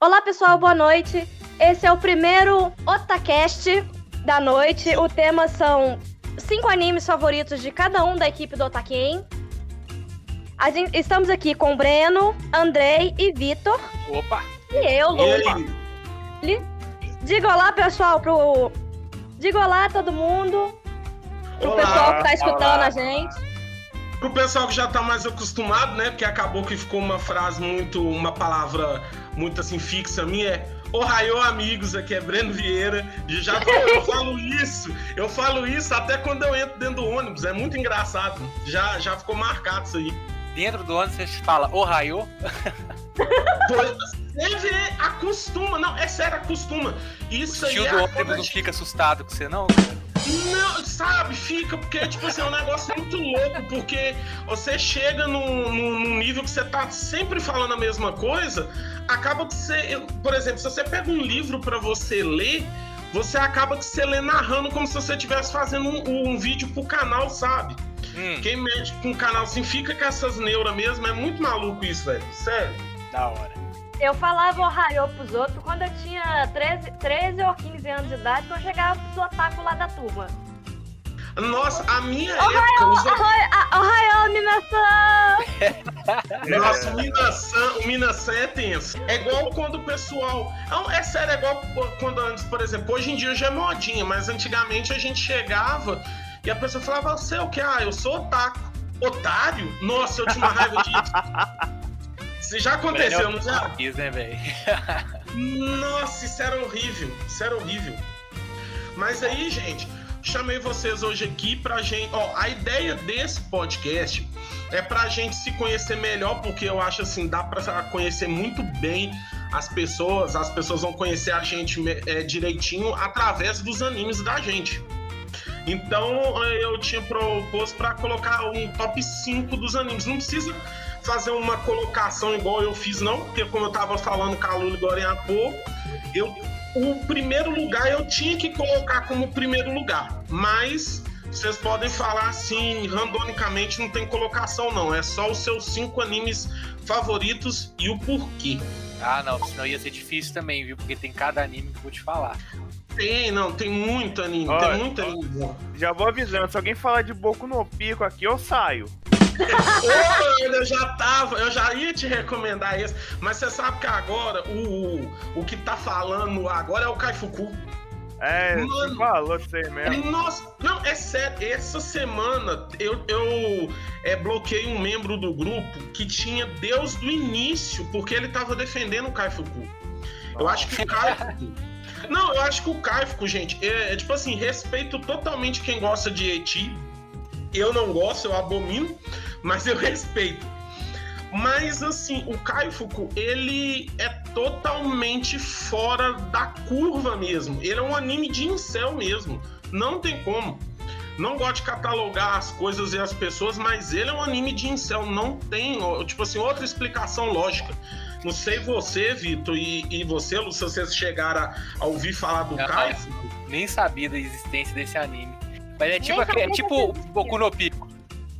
Olá, pessoal, boa noite. Esse é o primeiro Otacast da noite. O tema são cinco animes favoritos de cada um da equipe do Otaken. A gente- estamos aqui com o Breno, Andrei e Vitor. Opa! E eu, E Lu. aí? Li- Diga olá, pessoal, pro. Diga olá, todo mundo. Pro Olá, pessoal que tá escutando olá. a gente. Pro pessoal que já tá mais acostumado, né? Porque acabou que ficou uma frase muito, uma palavra muito assim fixa minha, é Ohio amigos, aqui é Breno Vieira. E já tô- eu falo isso, eu falo isso até quando eu entro dentro do ônibus, é muito engraçado. Já, já ficou marcado isso aí. Dentro do ônibus você fala. Pois, Você vê, acostuma, não, é sério, acostuma. Isso O aí tio é do a ônibus não de- fica assustado com você, não? cara? Não, sabe, fica, porque, tipo assim, é um negócio muito louco, porque você chega num, num- nível que você tá sempre falando a mesma coisa, acaba que você, por exemplo, se você pega um livro pra você ler, você acaba que você lê narrando como se você estivesse fazendo um, um vídeo pro canal, sabe? Hum, Quem mexe com o canal assim, fica com essas neuras mesmo, é muito maluco isso, velho, sério. da hora. Eu falava Ohio pros outros quando eu tinha 13, 13 ou 15 anos de idade, quando eu chegava pros otaku lá da turma. Nossa, a minha época, os Ohio, Ohio, animação! Nossa, o Minasan, o Minasan é tenso. É igual quando o pessoal. Não, é sério, é igual quando antes, por exemplo, hoje em dia já é modinha, mas antigamente a gente chegava e a pessoa falava, você é o que? Ah, eu sou otaku. Otário? Nossa, eu tinha uma raiva disso. Isso já aconteceu, não já? Isso, né, velho? Nossa, isso era horrível. Isso era horrível. Mas aí, gente, chamei vocês hoje aqui pra gente. Ó, a ideia desse podcast é pra gente se conhecer melhor, porque eu acho assim, dá pra conhecer muito bem as pessoas, as pessoas vão conhecer a gente é, direitinho através dos animes da gente. Então eu tinha proposto pra colocar um top 5 dos animes. Não precisa fazer uma colocação igual eu fiz, não, porque como eu tava falando com a Lula agora há pouco, eu, o primeiro lugar eu tinha que colocar como primeiro lugar. Mas vocês podem falar assim, randomicamente, não tem colocação, não. É só os seus cinco animes favoritos e o porquê. Ah, não, senão ia ser difícil também, viu? Porque tem cada anime que eu vou te falar. Tem, não, tem muito anime, Olha, tem muito anime. Já vou avisando, se alguém falar de Boku no Pico aqui, eu saio. Ô, eu já tava, eu já ia te recomendar esse, mas você sabe que agora o, o que tá falando agora é o Kaifuku. É, Mano. você falou aí mesmo. Nossa, não, é sério, essa semana eu, eu é, bloqueei um membro do grupo que tinha Deus do início, porque ele tava defendendo o Kaifuku. Eu acho que o Kaifuku. Não, eu acho que o Kaifuku, gente, é, é tipo assim, respeito totalmente quem gosta de Eti. Eu não gosto, eu abomino, mas eu respeito. Mas assim, o Kaifuku, ele é totalmente fora da curva mesmo. Ele é um anime de incel mesmo. Não tem como. Não gosto de catalogar as coisas e as pessoas, mas ele é um anime de incel. Não tem, tipo assim, outra explicação lógica. Não sei você, Vitor, e, e você, Lu, se vocês chegaram a, a ouvir falar do Kaifuku. Nem sabia da existência desse anime. Mas é tipo, é sabia tipo. Boku no Pico.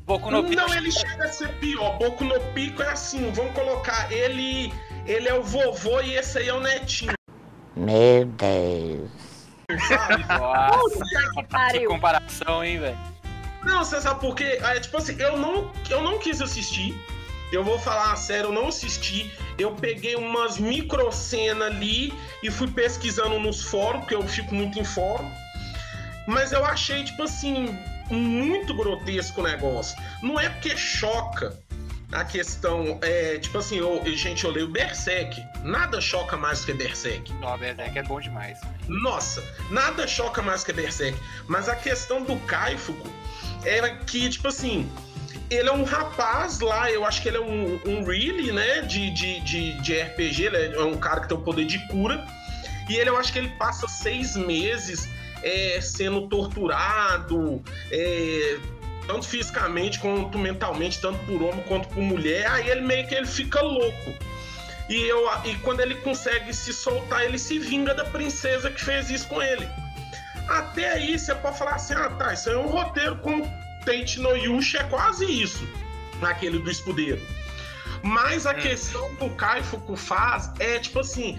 Boku no Pico. Não, ele chega a ser pior. Boku no Pico é assim, vamos colocar, ele, ele é o vovô e esse aí é o netinho, Meu Deus. sabe? Nossa, Que que pariu. comparação, hein, velho? Não, você sabe por quê? É, tipo assim, eu não, eu não quis assistir. Eu vou falar a sério, eu não assisti. Eu peguei umas micro cenas ali e fui pesquisando nos fóruns, porque eu fico muito em fórum. Mas eu achei, tipo assim, muito grotesco o negócio. Não é porque choca a questão. É, tipo assim, eu, gente, eu leio Berserk. Nada choca mais que Berserk. Não, Berserk é bom demais. Nossa, nada choca mais que Berserk. Mas a questão do Kaifuku era que, tipo assim, ele é um rapaz lá, eu acho que ele é um, um really, né, de, de, de, de RPG, ele é um cara que tem o poder de cura. E ele, eu acho que ele passa seis meses é, sendo torturado, é, tanto fisicamente quanto mentalmente, tanto por homem quanto por mulher. Aí ele meio que ele fica louco. E, eu, e quando ele consegue se soltar, ele se vinga da princesa que fez isso com ele. Até aí você pode falar assim: ah, tá, isso é um roteiro com Tate no Yushi, é quase isso, naquele do escudeiro. Mas a Hum. questão que o Kaifuku faz é tipo assim: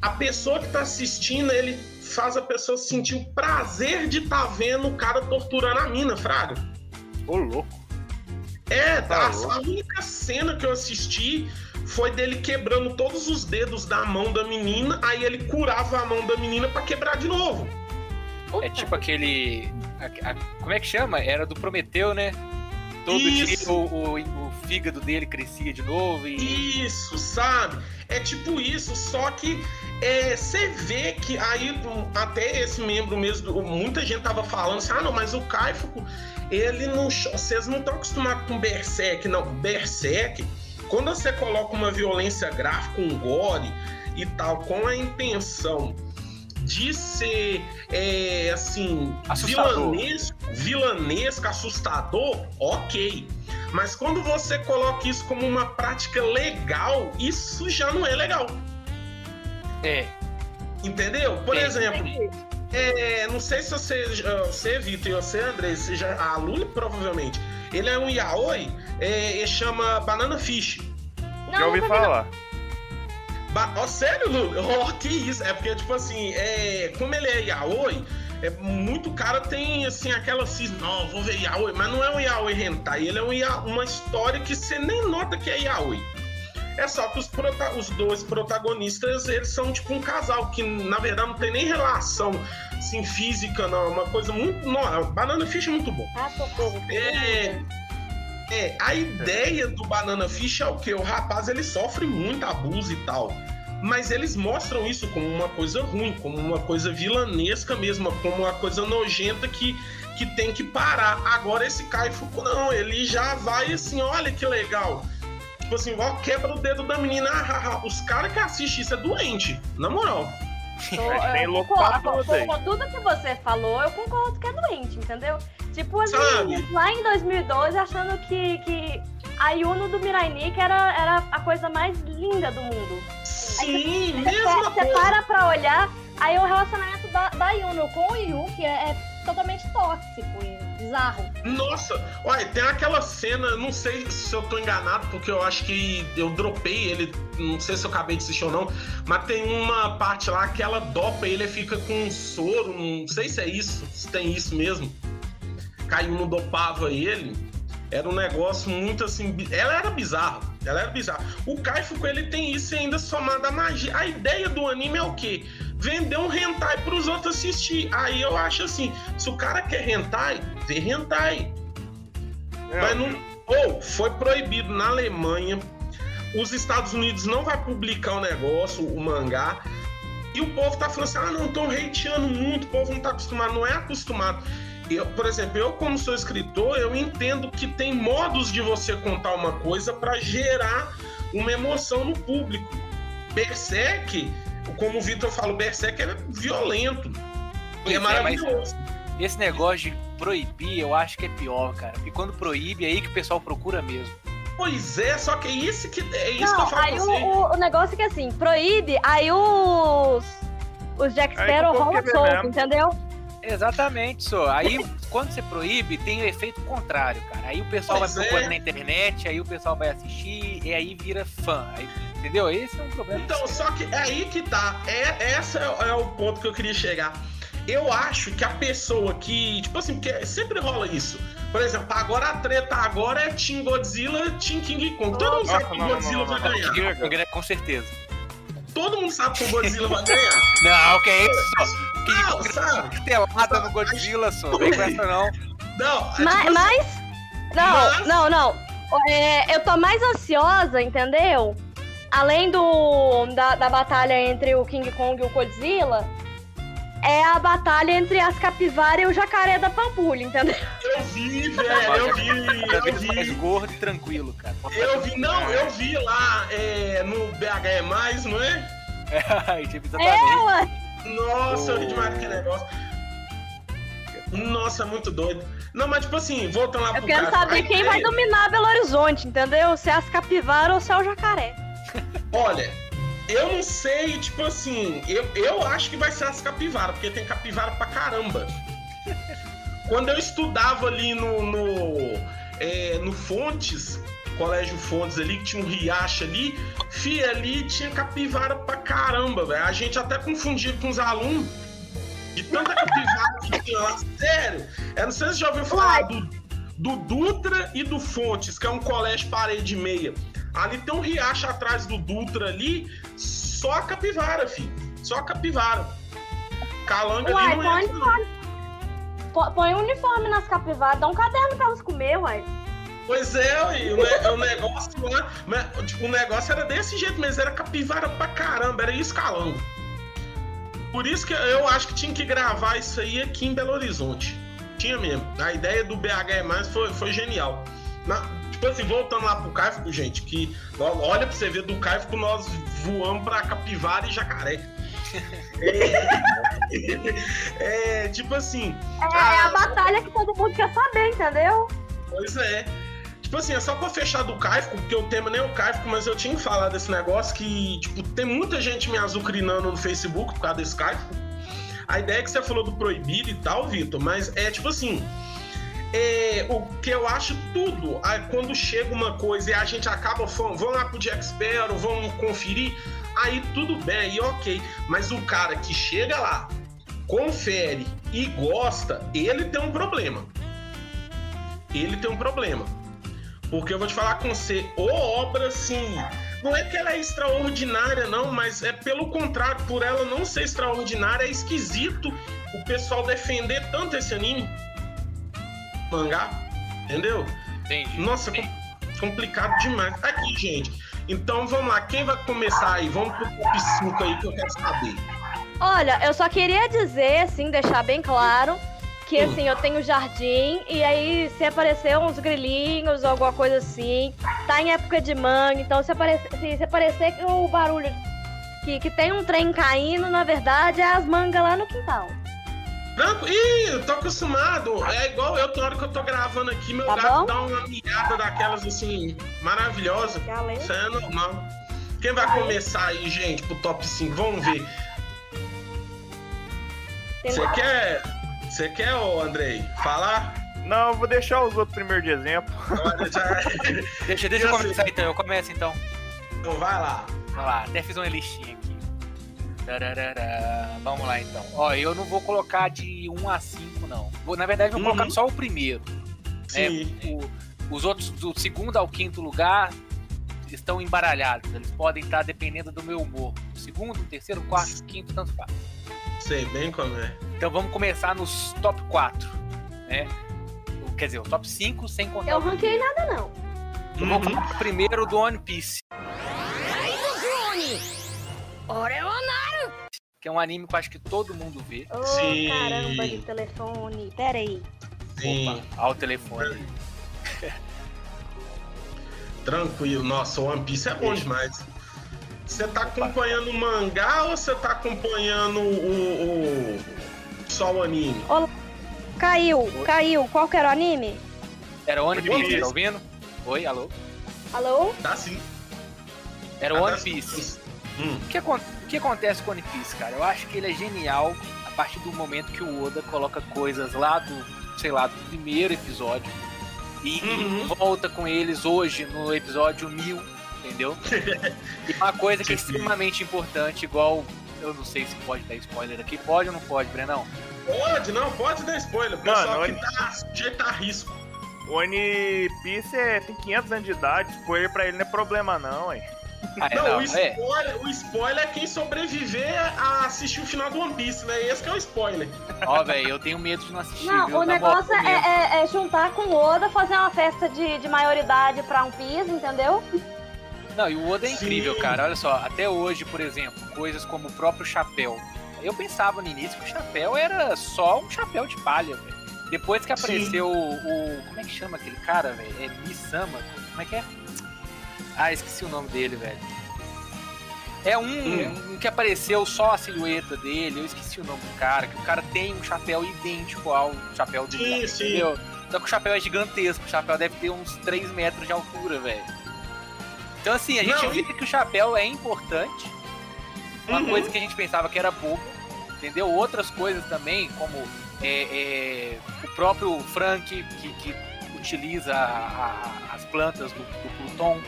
a pessoa que tá assistindo, ele faz a pessoa sentir o prazer de tá vendo o cara torturando a mina, Fraga. Ô, louco. É, Tá a, louco. a única cena que eu assisti foi dele quebrando todos os dedos da mão da menina, aí ele curava a mão da menina pra quebrar de novo. É tipo aquele. a- a- como é que chama? Era do Prometeu, né? Todo Isso. dia o, o- o fígado dele crescia de novo e. Isso, sabe? É tipo isso, só que é, você vê que aí um, até esse membro mesmo, muita gente tava falando assim, ah não, mas o Kaifuku, ele não. Vocês não estão acostumados com Berserk, não. Berserk, quando você coloca uma violência gráfica, um gore e tal, com a intenção de ser é, assim, Assustador. vilanesco, vilanesco, assustador, ok. Mas quando você coloca isso como uma prática legal, isso já não é legal. É. Entendeu? Por É. exemplo, é, não sei se você, você Vitor, e você, André, você já, a provavelmente, ele é um yaoi, é, ele chama Banana Fish. Não, Já ouvi falar. Ba ó, sério, Luli? Oh, que isso? É porque, tipo assim, é, como ele é yaoi, é, muito cara tem, assim, aquela cisma, não, vou ver yaoi, mas não é um yaoi hentai, ele é um uma história que você nem nota que é yaoi. É só que os, prota- os dois protagonistas, eles são tipo um casal, que na verdade não tem nem relação, assim, física, não, é uma coisa muito... Não, Banana Fish é muito bom. Ah. É, é, a ideia do Banana Fish é o quê? O rapaz ele sofre muito abuso e tal. Mas eles mostram isso como uma coisa ruim, como uma coisa vilanesca mesmo, como uma coisa nojenta que, que tem que parar. Agora esse Kaifuku não, ele já vai assim, olha que legal. Tipo assim, ó, quebra o dedo da menina. ah, ah, ah. Os caras que assistem isso é doente, na moral. É, tem eu louco concordo, pra tudo aí. com tudo que você falou, eu concordo que é doente, entendeu? Tipo, as meninas lá em 2012 achando que, que a Yuno do Mirai Nikki era, era a coisa mais linda do mundo. Sim, Você, mesma você coisa. para pra olhar, aí o relacionamento da, da Yuno com o Yuki é, é totalmente tóxico bizarro. Nossa, olha, tem aquela cena, não sei se eu tô enganado, porque eu acho que eu dropei ele, não sei se eu acabei de assistir ou não, mas tem uma parte lá que ela dopa ele fica com um soro, não sei se é isso, se tem isso mesmo. Caiu não dopava ele. Era um negócio muito assim. Ela era bizarra. Ela era bizarra. O Kaifuku, ele tem isso ainda somado à magia. A ideia do anime é o quê? Vender um hentai pros outros assistir. Aí eu acho assim: se o cara quer hentai, vê hentai. É, Mas não. Ou foi proibido na Alemanha. Os Estados Unidos não vai publicar o negócio, o mangá. E o povo tá falando assim: ah, não, tô hateando muito, o povo não tá acostumado. Não é acostumado. Eu, por exemplo, eu, como sou escritor, eu entendo que tem modos de você contar uma coisa para gerar uma emoção no público. Berserk, como o Vitor falou, Berserk é violento. E é é, maravilhoso. Esse negócio de proibir, eu acho que é pior, cara. Porque quando proíbe, é aí que o pessoal procura mesmo. Pois é, só que é isso que, é isso que eu Não, falo aí pra o, você. o, o negócio é que assim, proíbe, aí os. Os Jack Sparrow rolam solto, mesmo. entendeu? Exatamente, só. Aí, quando você proíbe, tem o efeito contrário, cara. Aí o pessoal Pois vai procurando é. na internet, aí o pessoal vai assistir, e aí vira fã. Aí, entendeu? Esse é um problema. Então, só que é aí que tá. É, esse é, é o ponto que eu queria chegar. Eu acho que a pessoa que, tipo assim, porque sempre rola isso. Por exemplo, agora a treta agora é Team Godzilla, Team King Kong. Todo mundo sabe que o não, não, Godzilla não, vai não, ganhar. Com certeza. Todo mundo sabe que o Godzilla vai ganhar. Não, que é isso, Não, Que sabe? telada no Godzilla, só. Vem com essa não. Não, é Ma- tipo assim, mas. Não, Mas- não, não. É, eu tô mais ansiosa, entendeu? Além do da, da batalha entre o King Kong e o Godzilla, é a batalha entre as capivaras e o jacaré da Pampulha, entendeu? eu vi, velho, eu vi, eu mais vi. gordo e tranquilo, cara. Eu vi, não, eu vi lá é, no BH é mais, não é? É, tipo, É, exatamente. ué. Nossa, eu ri demais daquele negócio. Nossa, é muito doido. Não, mas tipo assim, voltando lá Eu pro quero cara, saber quem vai ideia- dominar Belo Horizonte, entendeu? Se é as capivaras ou se é o jacaré. Olha, eu não sei, tipo assim, eu, eu acho que vai ser as capivaras, porque tem capivara pra caramba. Quando eu estudava ali no, no, é, no Fontes, Colégio Fontes ali, que tinha um riacho ali, fi, ali tinha capivara pra caramba, velho. A gente até confundia com os alunos de tanta capivara que tinha lá. Sério, eu não sei se você já ouviu falar do, do Dutra e do Fontes, que é um colégio parede meia. Ali tem um riacho atrás do Dutra ali, só a capivara, filho. Só a capivara. Calanga Uai, ali não põe entra, não. uniforme. Põe uniforme nas capivaras, dá um caderno pra elas comer, uai. Pois é, o, o negócio lá. mas, tipo, o negócio era desse jeito, mas era capivara pra caramba, era calango. Por isso que eu acho que tinha que gravar isso aí aqui em Belo Horizonte. Tinha mesmo. A ideia do BH mais foi, foi genial. Na- tipo assim, voltando lá pro Caifco, gente, que olha pra você ver do Caifco nós voamos pra capivara e jacaré. É, é, tipo assim, É, é a batalha que todo mundo quer saber, entendeu? Pois é. Tipo assim, é só pra fechar do Caifco, porque o tema nem é o Caifco, mas eu tinha que falar desse negócio que, tipo, tem muita gente me azucrinando no Facebook por causa desse Caifco. A ideia é que você falou do proibido e tal, Vitor, mas é tipo assim. é, o que eu acho tudo, aí quando chega uma coisa e a gente acaba falando, vamos lá pro Jack Sparrow, vamos conferir, aí tudo bem, aí ok. Mas o cara que chega lá, confere e gosta, ele tem um problema ele tem um problema. Porque eu vou te falar com você, ô obra assim, não é que ela é extraordinária, não, mas é pelo contrário, por ela não ser extraordinária, é esquisito o pessoal defender tanto esse anime. Mangá, entendeu? Entendi. Nossa, com- complicado demais. Aqui, gente. Então vamos lá, quem vai começar aí? Vamos pro top 5 aí que eu quero saber. Olha, eu só queria dizer, assim, deixar bem claro que, assim, eu tenho jardim e aí se aparecer uns grilinhos ou alguma coisa assim, tá em época de manga, então se aparecer, se, se aparecer o barulho que, que tem um trem caindo, na verdade, é as mangas lá no quintal. Branco, ih, eu tô acostumado. É igual eu, toda hora que eu tô gravando aqui, meu Tá gato bom? dá uma miada daquelas assim, maravilhosa. Galera. Isso é normal. Quem vai começar aí, gente, pro top 5? Vamos ver. Você quer. Você quer, ô Andrei, falar? Não, eu vou deixar os outros primeiro de exemplo. Olha, já... Deixa, deixa eu Eu começar então, eu começo então. então vai lá. Vamos lá, até fiz uma listinha aqui. Tararara. Vamos lá então. Ó, eu não vou colocar de 1 a 5, não. Vou, na verdade, vou Uhum. colocar só o primeiro. É, Sim. o- os outros, do segundo ao quinto lugar, estão embaralhados. Eles podem estar dependendo do meu humor. O segundo, o terceiro, o quarto, o quinto, tanto faz. Sei bem como é. Então vamos começar nos top 4, né? O- Quer dizer, o top 5 sem contar Eu ranquei nada, não. Eu vou Uhum. falar primeiro do One Piece. Que é um anime que eu acho que todo mundo vê. Ô, Sim. caramba de telefone. Pera aí. Sim, Opa, ao telefone. tranquilo. Nossa, o One Piece é bom demais. Você tá acompanhando o mangá ou você tá acompanhando o, o- só o anime? Caiu, caiu. Qual que era o anime? Era o One Piece, tá ouvindo? Oi, alô? Alô? Tá sim. Era o One Piece. Hum. O que, o que acontece com o One Piece, cara? Eu acho que ele é genial a partir do momento que o Oda coloca coisas lá do, sei lá, do primeiro episódio e, e Uhum. volta com eles hoje no episódio 1000, entendeu? e uma coisa que é extremamente importante, igual. Eu não sei se pode dar spoiler aqui. Pode ou não pode, Brenão? Pode, não, pode dar spoiler. Mano, que olha- tá sujeito a risco. O One Piece é- tem 500 anos de idade, spoiler pra ele não é problema não, hein. Ah, é, não, não, o, é. spoiler, o spoiler é quem sobreviver a assistir o final do One Piece, né? Esse que é o spoiler. Ó, velho, eu tenho medo de não assistir. Não, viu? o negócio é, é- é juntar com o Oda, fazer uma festa de, de maioridade pra um piso, entendeu? Não, e o Oda é incrível, Sim. cara. Olha só, até hoje, por exemplo, coisas como o próprio chapéu. Eu pensava no início que o chapéu era só um chapéu de palha, velho. Depois que apareceu o, o- Como é que chama aquele cara, velho? É Misama. Como é que é? Ah, esqueci o nome dele, velho. É um, Hum. um que apareceu só a silhueta dele, eu esqueci o nome do cara, que o cara tem um chapéu idêntico ao chapéu do Sim, sim. entendeu? Só que o chapéu é gigantesco, o chapéu deve ter uns 3 metros de altura, velho. Então assim, a gente Não, vê que o chapéu é importante, uma Uhum. coisa que a gente pensava que era bobo, entendeu? Outras coisas também, como é, é, o próprio Frank, que, que utiliza a- a- as plantas do, do Pluton,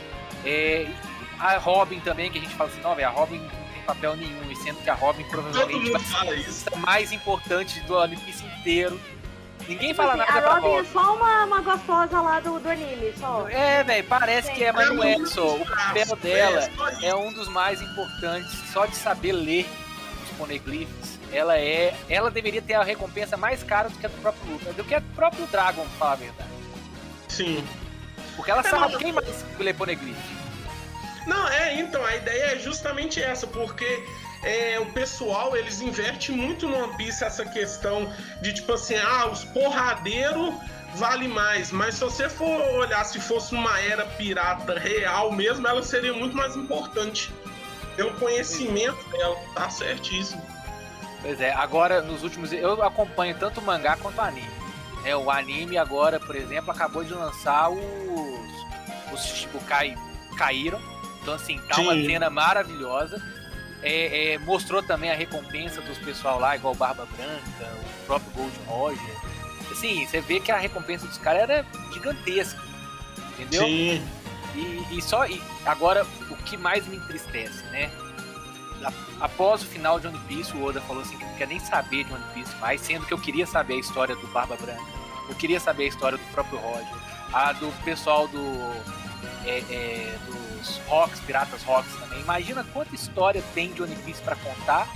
é, a Robin também, que a gente fala assim, não, velho, a Robin não tem papel nenhum, e sendo que a Robin provavelmente vai ser mais importante do One Piece inteiro. Ninguém Tipo fala assim, nada a pra Robin é Robin. só uma, uma gostosa lá do, do anime, só. É, velho, parece que é, mas não é só. O papel dela É, é um dos mais importantes. Só de saber ler os poneglyphs, ela é. Ela deveria ter a recompensa mais cara do que a do próprio Luffy, do que a do próprio Dragon, pra falar a verdade. Sim. Porque ela É, sabe quem mais lê poneglyph. Não, é, então, a ideia é justamente essa, porque é, o pessoal, eles invertem muito no One Piece essa questão de, tipo assim, ah, os porradeiros vale mais, mas se você for olhar, se fosse uma era pirata real mesmo, ela seria muito mais importante. Pelo conhecimento dela, tá certíssimo. Pois é, agora nos últimos. Eu acompanho tanto o mangá quanto o anime. É, o anime agora, por exemplo, acabou de lançar os. Os Shichibukai caíram. Então, assim, tá uma Sim. cena maravilhosa. É, é, mostrou também a recompensa dos pessoal lá, igual Barba Branca, o próprio Gold Roger. Assim, você vê que a recompensa dos caras era gigantesca. Entendeu? Sim. E, e só e agora o que mais me entristece, né? Após o final de One Piece, o Oda falou assim que não quer nem saber de One Piece mais, sendo que eu queria saber a história do Barba Branca, eu queria saber a história do próprio Roger, a do pessoal do é, é, dos Rocks, Piratas Rocks também. Imagina quanta história tem de One Piece pra contar,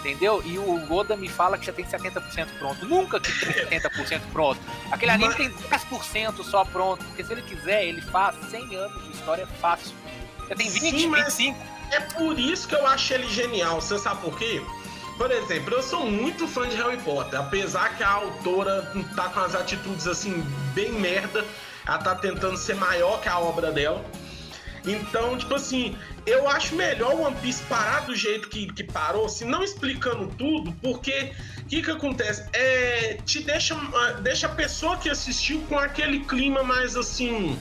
entendeu? E o Oda me fala que já tem 70% pronto. Nunca que tem 70% pronto. Aquele anime Mas- tem 10% só pronto, porque se ele quiser, ele faz 100 anos de história fácil. Já tem 20, Sim, mas- 25. É por isso que eu acho ele genial. Você sabe por quê? Por exemplo, eu sou muito fã de Harry Potter. Apesar que a autora tá com as atitudes assim, bem merda. Ela tá tentando ser maior que a obra dela. Então, tipo assim, eu acho melhor o One Piece parar do jeito que, que parou, se não explicando tudo, porque o que, que acontece? É, te deixa, ah, deixa a pessoa que assistiu com aquele clima mais assim.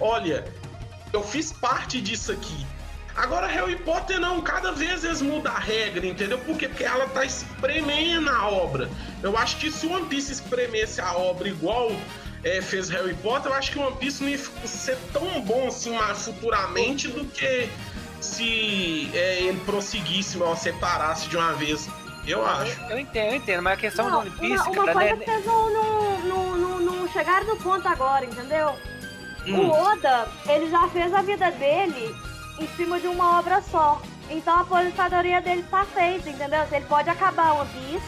Olha, eu fiz parte disso aqui. Agora, Harry Potter não, cada vez eles mudam a regra, entendeu? Por quê? Porque ela tá espremendo a obra. Eu acho que se o One Piece espremesse a obra igual é, fez Harry Potter, eu acho que o One Piece não ia ser tão bom assim futuramente do que se é, ele prosseguisse, ou separasse de uma vez. Eu acho. Eu entendo, eu entendo, mas a questão do Não, One Piece, uma, uma cara, coisa né, que vocês não, não, não, não, não chegaram no ponto agora, entendeu? Hum. O Oda, ele já fez a vida dele em cima de uma obra só. Então a aposentadoria dele tá feita, entendeu? Ele pode acabar One Piece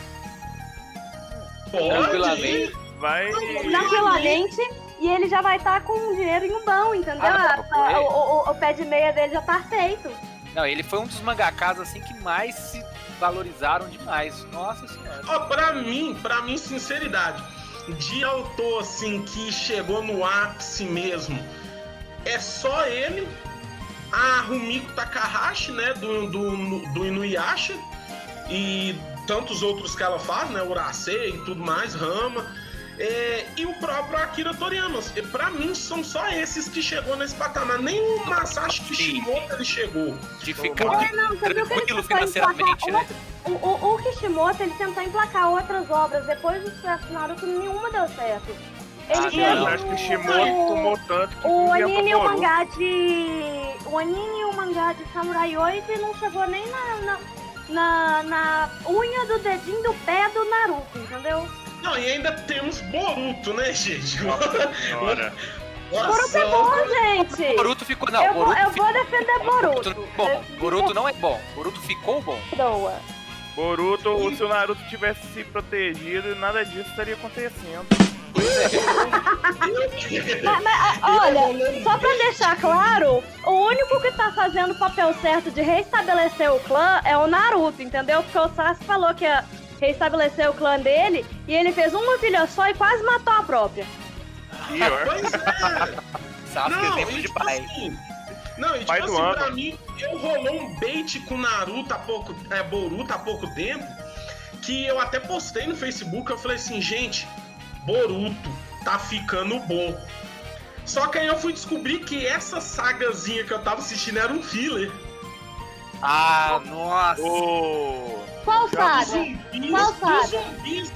Pode. tranquilamente. Vai. tranquilamente e ele já vai estar com o dinheiro em um bão, entendeu? Ah, não, é. o, o- o pé de meia dele já tá feito. Não, ele foi um dos mangakas assim que mais se valorizaram demais. Nossa senhora. Ó, pra mim, pra mim, sinceridade, de autor assim que chegou no ápice mesmo, é só ele, a Rumiko Takahashi, né, do, do, do Inuyasha, e tantos outros que ela faz, né, Urasei e tudo mais, Rama, é, e o próprio Akira Toriyama. E Pra mim, são só esses que chegou nesse patamar. Nem o Masashi Kishimoto ele chegou. De ficar É, não, você viu que ele tranquilo tentou financeiramente, emplacar né? O, o, o Kishimoto, ele tentou emplacar outras obras. Depois do sucesso do Naruto, nenhuma deu certo. Ele Ah, fez não, Eu acho que o Shimoto o, tomou tanto que o anime e o mangá de... O anime e o mangá de Samurai 8 e não chegou nem na, na, na, na unha do dedinho do pé do Naruto, entendeu? Não, e ainda temos Boruto, né, gente? Senhora. Boruto é bom, gente! Boruto ficou. Não, eu, vou, Boruto eu ficou. vou defender Boruto. Boruto, bom, Boruto não é bom. Boruto ficou bom. Boa. Boruto, se o Naruto tivesse se protegido, nada disso estaria acontecendo. É. Mas, mas, ah, olha, só pra deixar claro, o único que tá fazendo o papel certo de reestabelecer o clã é o Naruto, entendeu? Porque o Sasuke falou que ia reestabelecer o clã dele e ele fez uma filha só e quase matou a própria. Pior. Pois é. Sasuke Não, exemplo de tipo pai. assim, Não, e tipo Pai do assim, ano. pra mim, eu rolou um bait com Naruto há pouco, é, Boruto há pouco tempo, que eu até postei no Facebook, eu falei assim, gente, Boruto tá ficando bom. Só que aí eu fui descobrir que essa sagazinha que eu tava assistindo era um filler. Ah, nossa. Ô, Qual saga? zumbis, Qual saga? zumbis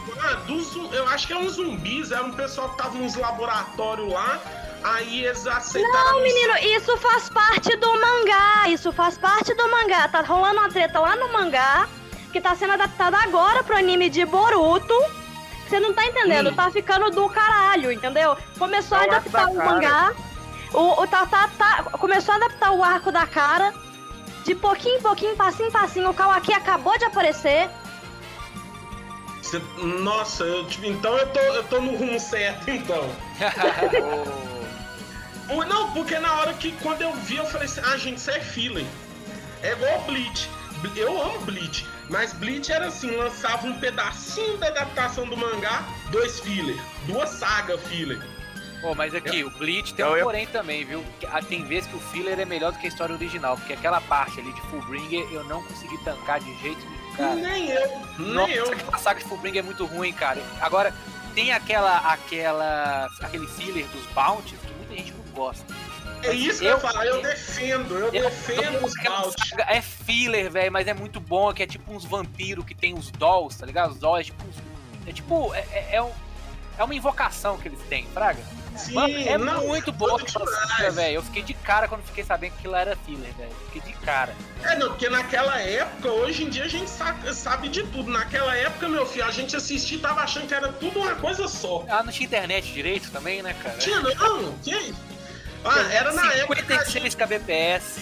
dos, zum- eu acho que é uns zumbis, era um pessoal que tava nos laboratórios lá, aí eles aceitaram. a Não, menino, isso faz parte do mangá. Isso faz parte do mangá. Tá rolando uma treta lá no mangá que tá sendo adaptada agora pro anime de Boruto. Você não tá entendendo, Hum. tá ficando do caralho, entendeu? Começou a É arco adaptar da o mangá. O, o tá, tá, tá- começou a adaptar o arco da cara. De pouquinho em pouquinho, passinho em passinho. O Kawaki acabou de aparecer. Cê- Nossa, eu, tipo, então eu tô, eu tô no rumo certo, então. Por- Não, porque na hora que quando eu vi, eu falei assim, ah, gente, isso é filler. É igual Bleach. Ble- Eu amo Bleach, mas Bleach era assim, lançava um pedacinho da adaptação do mangá, dois filler, duas sagas filler. Pô, mas aqui, o Bleach tem Eu um ia- porém também, viu? Ah, Tem vezes que o filler é melhor do que a história original, porque aquela parte ali de Fullbringer eu não consegui tancar de jeito nenhum, cara. Nem eu, nem Nossa, eu. aquela saga de Fullbringer é muito ruim, cara. Agora, tem aquela, aquela, aquele filler dos Bounties que muita gente não gosta. É isso que eu, Eu- ia falar, eu defendo, eu, Eu- defendo os saga é filler, velho, mas é muito bom, que é tipo uns vampiros que tem os dolls, tá ligado? Os dolls é tipo uns, É tipo, é, é, é um- é uma invocação que eles têm, Fraga. Sim, Mano, é não, muito boa saga, velho. Eu fiquei de cara quando fiquei sabendo que aquilo era filler, velho. Fiquei de cara. É, não, porque naquela época, hoje em dia a gente sabe, sabe de tudo. Naquela época, meu filho, a gente assistia e tava achando que era tudo uma coisa só. Ah, não tinha internet direito também, né, cara? Tinha não? Que? Ah, era na época. que a gente- 56 kbps.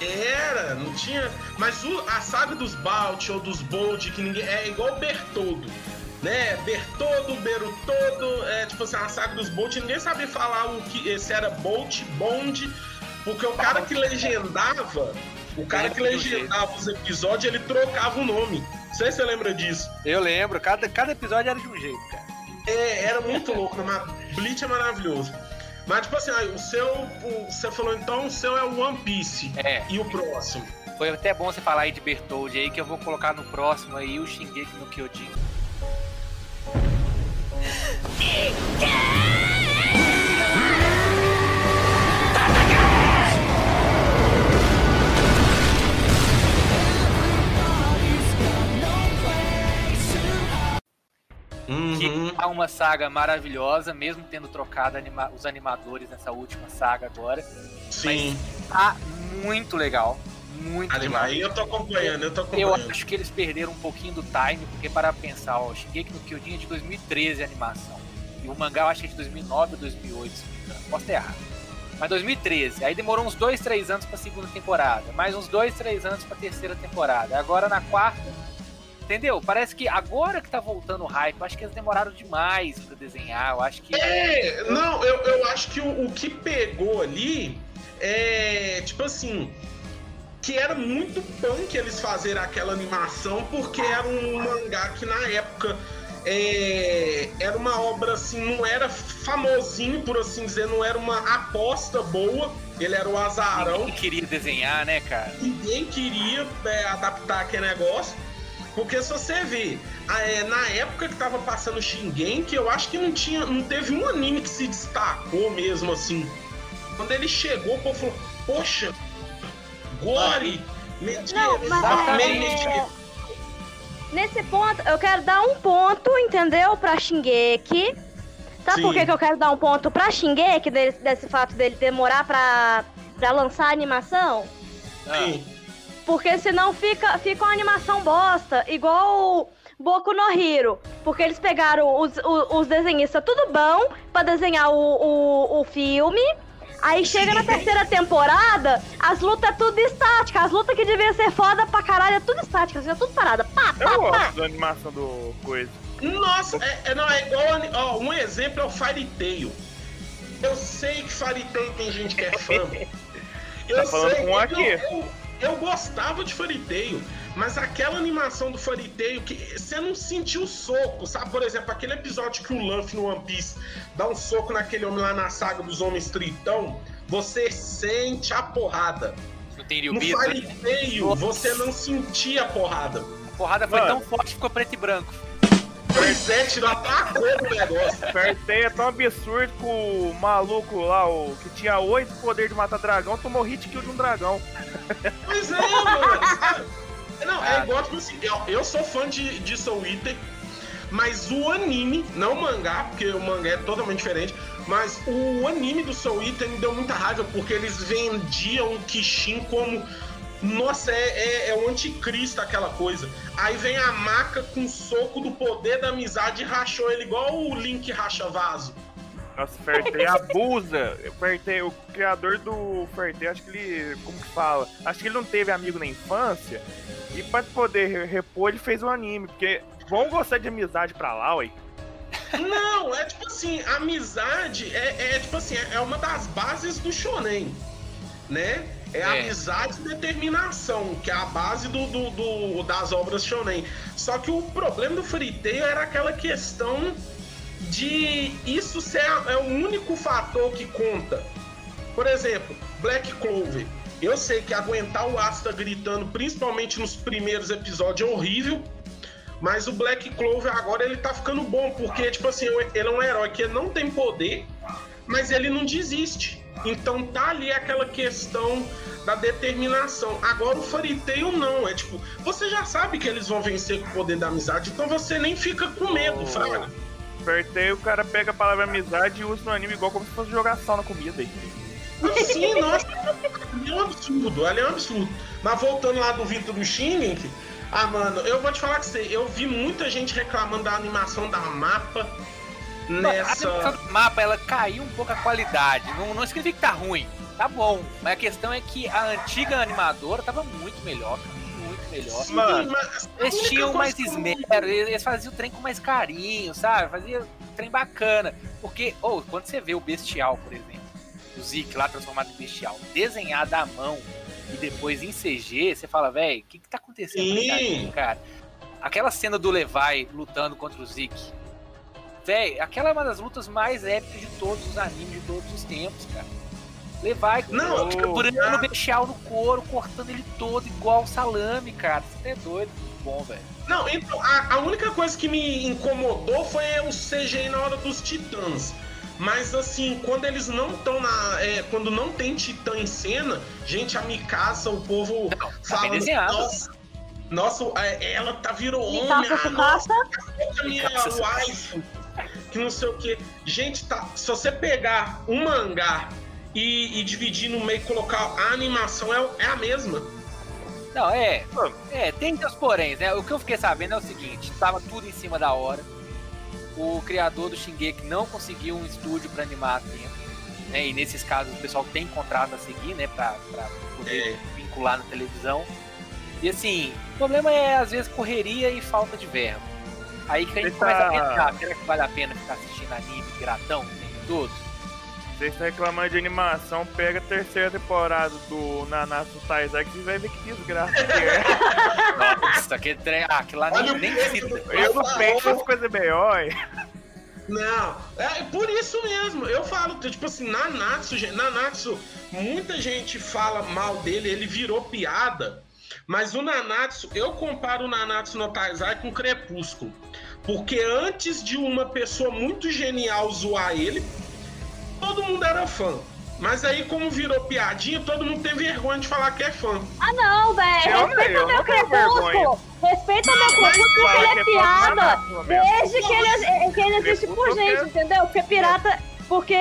Era, não tinha. Mas o- a saga dos Balt ou dos Bold, que ninguém. É igual Bertoldo. Né? Bertoldo, Berutodo, é tipo assim, a saga dos Bolt, ninguém sabia falar o que se era Bolt, Bond, porque o cara que legendava, o cara que legendava os episódios, ele trocava o nome. Não sei se você lembra disso. Eu lembro, cada, cada episódio era de um jeito, cara. É, era muito louco, mas Bleach é maravilhoso. Mas, tipo assim, aí, o seu. o- você falou então, o seu é o One Piece. É, E o próximo? foi até bom você falar aí de Bertold aí, que eu vou colocar no próximo aí o Shingeki no Kyojin. Uhum. Que é uma saga maravilhosa, mesmo tendo trocado anima- os animadores nessa última saga agora. Sim. Tá muito legal. Muito legal. Aí eu tô acompanhando, eu tô Eu acompanhando. acho que eles perderam um pouquinho do time, porque para pensar, ó, Shingeki no Kyojin é de 2013 a animação. E o mangá eu acho que é de 2009 ou 2008, se não me engano. Posso ter errado. Mas 2013. Aí demorou uns 2, 3 anos pra segunda temporada. Mais uns 2, 3 anos pra terceira temporada. Agora na quarta. Entendeu? Parece que agora que tá voltando o hype, eu acho que eles demoraram demais pra desenhar. Eu acho que. É, não, eu, eu acho que o, o que pegou ali é, tipo assim, que era muito punk eles fazerem aquela animação, porque era um mangá que na época é, era uma obra assim, não era famosinho, por assim dizer, não era uma aposta boa, ele era o azarão. Ninguém queria desenhar, né, cara? ninguém queria é, adaptar aquele negócio. Porque se você ver, é, na época que tava passando Shingen, que eu acho que não tinha, não teve um anime que se destacou mesmo assim. Quando ele chegou, o povo falou, poxa, Gore, medieval, Não, mas é- medieval." Nesse ponto, eu quero dar um ponto, entendeu? Pra Shingeki. Sabe por Sim. que, que eu quero dar um ponto pra Shingeki, desse, desse fato dele demorar pra, pra lançar a animação? Sim. Porque senão fica, fica uma animação bosta, igual o Boku no Hero. Porque eles pegaram os, os, os desenhistas tudo bom pra desenhar o, o, o filme. Aí chega na terceira temporada, as lutas é tudo estática. As lutas que deviam ser foda pra caralho é tudo estática, assim, é tudo parada. Pá, Eu pá, pá. gosto da animação do coisa. Nossa, é, é- não, é igual. Ó, um exemplo é o Fairy Tail. Eu sei que Fairy Tail tem gente que é fã. Eu Tá falando com um eu- aqui. Eu, eu gostava de Fairy Tail, mas aquela animação do Fairy Tail que você não sentiu o soco, sabe? Por exemplo, aquele episódio que o Luffy no One Piece dá um soco naquele homem lá na saga dos Homens Tritão. você sente a porrada. Não tem No. Fire Tail, você não sentia a porrada. A porrada foi Mano. tão forte que ficou preto e branco. Pois é, tirou até a cor do negócio. Apertei é tão absurdo que o maluco lá, o que tinha oito poder de matar dragão, tomou hit kill de um dragão. Pois é, mano. Não, é Ah. igual, tipo assim, eu, eu sou fã de, de Soul Eater, mas o anime, não o mangá, porque o mangá é totalmente diferente, mas o anime do Soul Eater me deu muita raiva, porque eles vendiam o Kishin como. Nossa, é, é, é o anticristo aquela coisa. Aí vem a maca com soco do poder da amizade e rachou ele igual o Link racha vaso. Nossa, Fertei abusa. Fertei, o criador do Fertei, acho que ele. Como que fala? Acho que ele não teve amigo na infância. E pra poder re- repor, ele fez um anime. Porque vão gostar de amizade pra lá, ué. Não, é tipo assim, amizade é, é tipo assim, é uma das bases do shonen, né? É, É. amizade e determinação, que é a base do, do- do- das obras shonen. Só que o problema do Fairy Tail era aquela questão de isso ser é o único fator que conta. Por exemplo, Black Clover. Eu sei que aguentar o Asta gritando, principalmente nos primeiros episódios, é horrível. Mas o Black Clover agora ele tá ficando bom, porque, tipo assim, ele é um herói que não tem poder, mas ele não desiste. Então tá ali aquela questão da determinação. Agora o Fairy Tail não, é tipo, você já sabe que eles vão vencer com o poder da amizade, então você nem fica com medo, Oh. fraga. Fertei, o cara pega a palavra amizade e usa no anime igual como se fosse jogação na comida aí. Sim, nossa, é um absurdo, ali é um absurdo. Mas voltando lá do Vitor do Shingen, ah, mano, eu vou te falar que você, eu vi muita gente reclamando da animação da mapa nessa. mapa, ela caiu um pouco a qualidade. Não, não significa que tá ruim. Tá bom. Mas a questão é que a antiga animadora tava muito melhor. Muito melhor. Mano, Eles única tinham mais esmero, eles faziam o trem com mais carinho, sabe? Fazia um trem bacana. Porque, ou quando você vê o Bestial, por exemplo, o Zik lá transformado em Bestial, desenhado à mão e depois em CG, você fala, velho, o que que tá acontecendo Sim. cara? Aquela cena do Levi lutando contra o Zik, velho, aquela é uma das lutas mais épicas de todos os animes de todos os tempos, cara. Levi Não, ah. o Bestial no couro, cortando ele todo igual salame, cara. Você é doido, muito bom, velho. Não, então, a, a única coisa que me incomodou foi o CGI na hora dos titãs. Mas assim, quando eles não estão na. é, quando não tem titã em cena, gente, a Mikasa, o povo Não, tá bem falando. desenhado. Nossa, nossa, é, ela tá virou homem. Mikasa ah, Tsukasa. nossa, a minha wife. Que não sei o que. Gente, tá. Se você pegar um mangá e, e dividir no meio e colocar a animação, é, é a mesma. Não, é. É, tem seus poréns, né? O que eu fiquei sabendo é o seguinte: tava tudo em cima da hora. O criador do Shingeki não conseguiu um estúdio pra animar a tempo. Né? E nesses casos o pessoal tem contrato a seguir, né? Pra, pra poder É. vincular na televisão. E assim, o problema é às vezes correria e falta de verbo. Aí que a gente Você começa a tá- pensar, será que vale a pena ficar assistindo anime gratão o tempo todo? Vocês estão reclamando de animação, pega a terceira temporada do Nanatsu Taizaki e vai ver que desgraça que é. Nossa, aquele trem. Ah, aquilo lá Olha nem, cita. Eu não penso as coisas melhor. Não, é por isso mesmo. Eu falo, tipo assim, Nanatsu, gente, Nanatsu, muita gente fala mal dele, ele virou piada. Mas o Nanatsu, eu comparo o Nanatsu no Taizai com o Crepúsculo. Porque antes de uma pessoa muito genial zoar ele, todo mundo era fã. Mas aí, como virou piadinha, todo mundo tem vergonha de falar que é fã. Ah, não, velho. Respeita meu crepúsculo. Respeita meu crepúsculo, porque ele é que é piada. Desde que ele, é- que ele existe por gente, é- entendeu? Porque pirata. Porque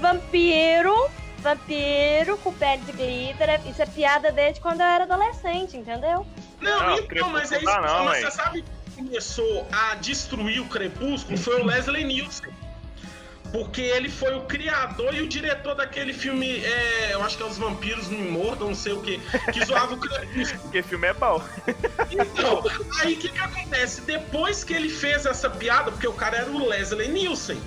vampiro. Vampiro com pele de glitter. é- Isso é piada desde quando eu era adolescente, entendeu? Não, Não, então, mas é isso. Crepúsculo não, mas hein? você sabe que começou a destruir o Crepúsculo foi o Leslie Nielsen. Porque ele foi o criador e o diretor daquele filme, é, eu acho que é Os Vampiros Me Mordam, não sei o que, que zoava o Crepúsculo. Porque filme é bom. Então, aí o que, que acontece? Depois que ele fez essa piada, porque o cara era o Leslie Nielsen,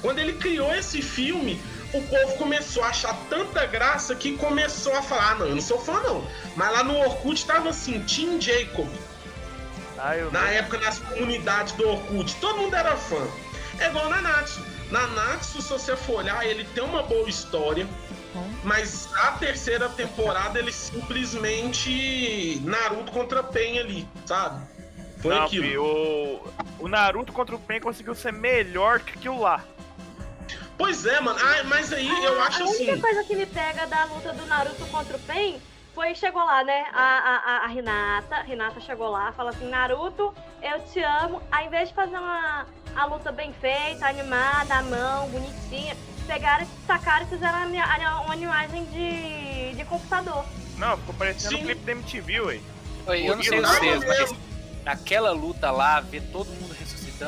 quando ele criou esse filme, o povo começou a achar tanta graça que começou a falar: ah, não, eu não sou fã, não. Mas lá no Orkut tava assim, Tim Jacob. Ah, eu Na época, nas comunidades do Orkut, todo mundo era fã. É igual o Nanatsu. Nanatsu, se você for olhar, ele tem uma boa história. Mas a terceira temporada ele simplesmente Naruto contra Pen ali, sabe? Foi Não, aquilo. o, o Naruto contra o Pen conseguiu ser melhor que aquilo lá. Pois é, mano. Ah, mas aí eu acho a única assim. coisa que me pega da luta do Naruto contra o Pain foi chegou lá, né? A, a, a, a Renata, a Renata chegou lá, falou assim: Naruto, eu te amo. Aí, ao invés de fazer uma a luta bem feita, animada, à mão, bonitinha, pegaram, sacaram e fizeram a, minha- a- uma imagem de, de computador. Não, ficou parecendo Sim. um clipe da MTV, ué. Oi, Eu não sei vocês, mas naquela luta lá, ver todo mundo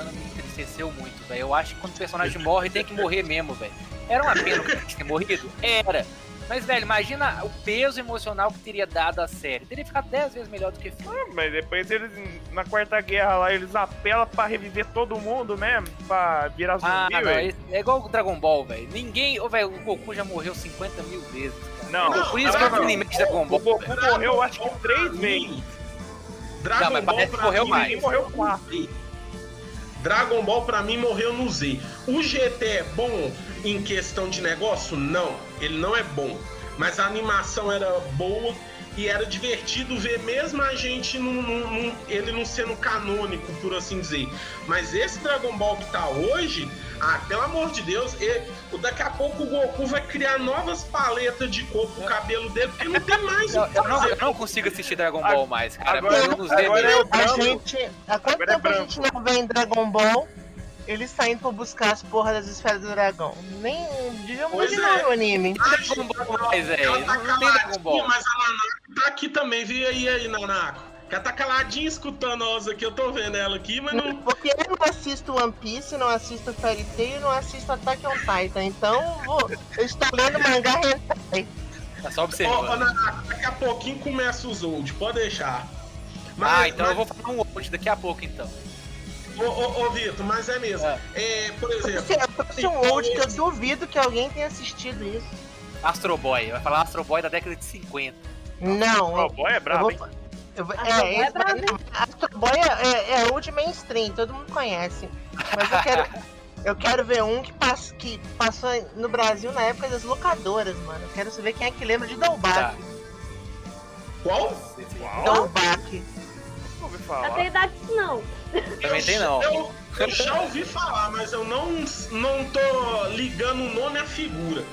me entristeceu muito, velho. Eu acho que quando o personagem morre, tem que morrer mesmo, velho. Era uma pena o cara ter morrido? Era. Mas, velho, imagina o peso emocional que teria dado a série. Teria ficado 10 vezes melhor do que filme. Ah, Mas depois eles, na quarta guerra lá, eles apelam pra reviver todo mundo mesmo, pra virar zumbi, Ah, não, esse- é igual o Dragon Ball, velho. Ninguém. Ô, velho, o Goku já morreu 50 mil vezes. cara. Não, Não, Por isso que eu não. inimigo de Dragon O Ball. Goku velho. morreu, eu acho que três vezes. Dragon Não, mas Ball parece que morreu mais. ele Morreu quatro. Dragon Ball pra mim morreu no Z. O GT é bom em questão de negócio? Não, ele não é bom. Mas a animação era boa e era divertido ver mesmo a gente num, num- num- ele não sendo canônico, por assim dizer. Mas esse Dragon Ball que tá hoje, ah, pelo amor de Deus, e- daqui a pouco o Goku vai criar novas paletas de cor pro cabelo dele, porque não tem mais Eu, o que eu não, fazer. eu não consigo assistir Dragon Ball mais, cara. Agora- Agora, não sei agora mesmo. eu- A branco. gente. Há quanto Agora é tempo a branco. gente não vê em Dragon Ball eles saindo pra buscar as porras das esferas do dragão? Nem deviam mudar é. o anime. Ai, Dragon Ball mais, velho. Ela tá caladinha, mas a Nanako tá aqui também, viu aí, aí, Nanako? Ela tá caladinha escutando nós aqui, eu tô vendo ela aqui, mas não. Porque eu não assisto One Piece, não assisto Fairy Tail, não assisto Attack on Titan. Então, vou, eu estou lendo mangá hentai. Tá só observando. ó, Nanako, daqui a pouquinho começa os old, pode deixar. ah, então eu vou falar um outro daqui a pouco, então. Ô, ô, ô, Vitor, mas é mesmo. É. É, por exemplo. Se eu trouxe um old que eu duvido que alguém tenha assistido isso. Astro Boy. Vai falar Astro Boy da década de 50. Não, O eu, boy é brabo, vou. hein? Vou Astro Boy é, é esse brabo, Astro Boy é, é, é old mainstream, todo mundo conhece. Mas eu quero. Eu quero ver um que, pass, que passou no Brasil na época das locadoras, mano. Eu quero saber quem é que lembra de Tá. Dolbach. Qual? Uau, Dolbach. não ouvi Eu falar. tenho idade disso, não. Também tem não. Eu, eu já ouvi falar, mas eu não, não tô ligando o nome à figura.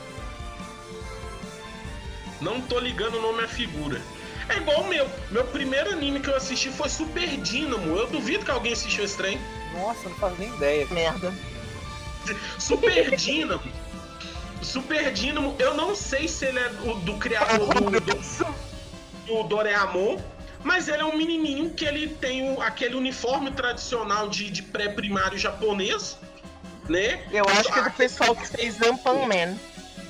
Não tô ligando o nome à figura. É igual o meu. Meu primeiro anime que eu assisti foi Super Dynamo. Eu duvido que alguém assistiu esse trem. Nossa, não faço nem ideia. Merda. Super Dynamo. Super Dynamo, eu não sei se ele é do, do criador do, do, do Doraemon, mas ele é um menininho que ele tem o- aquele uniforme tradicional de, de pré-primário japonês, né? Eu acho que é do pessoal que fez Ampan Man.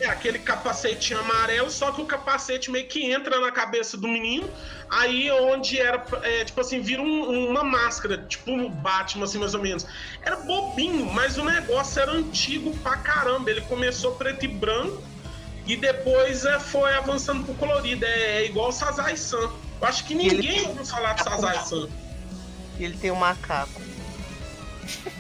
É aquele capacete amarelo, só que o capacete meio que entra na cabeça do menino, aí onde era, é, tipo assim, vira um- uma máscara, tipo um Batman, assim, mais ou menos. Era bobinho, mas o negócio era antigo pra caramba. Ele começou preto e branco e depois é, foi avançando pro colorido. É, é igual o Sazai-san. Eu acho que ninguém ouviu falar de Sazai-san. E ele tem um macaco.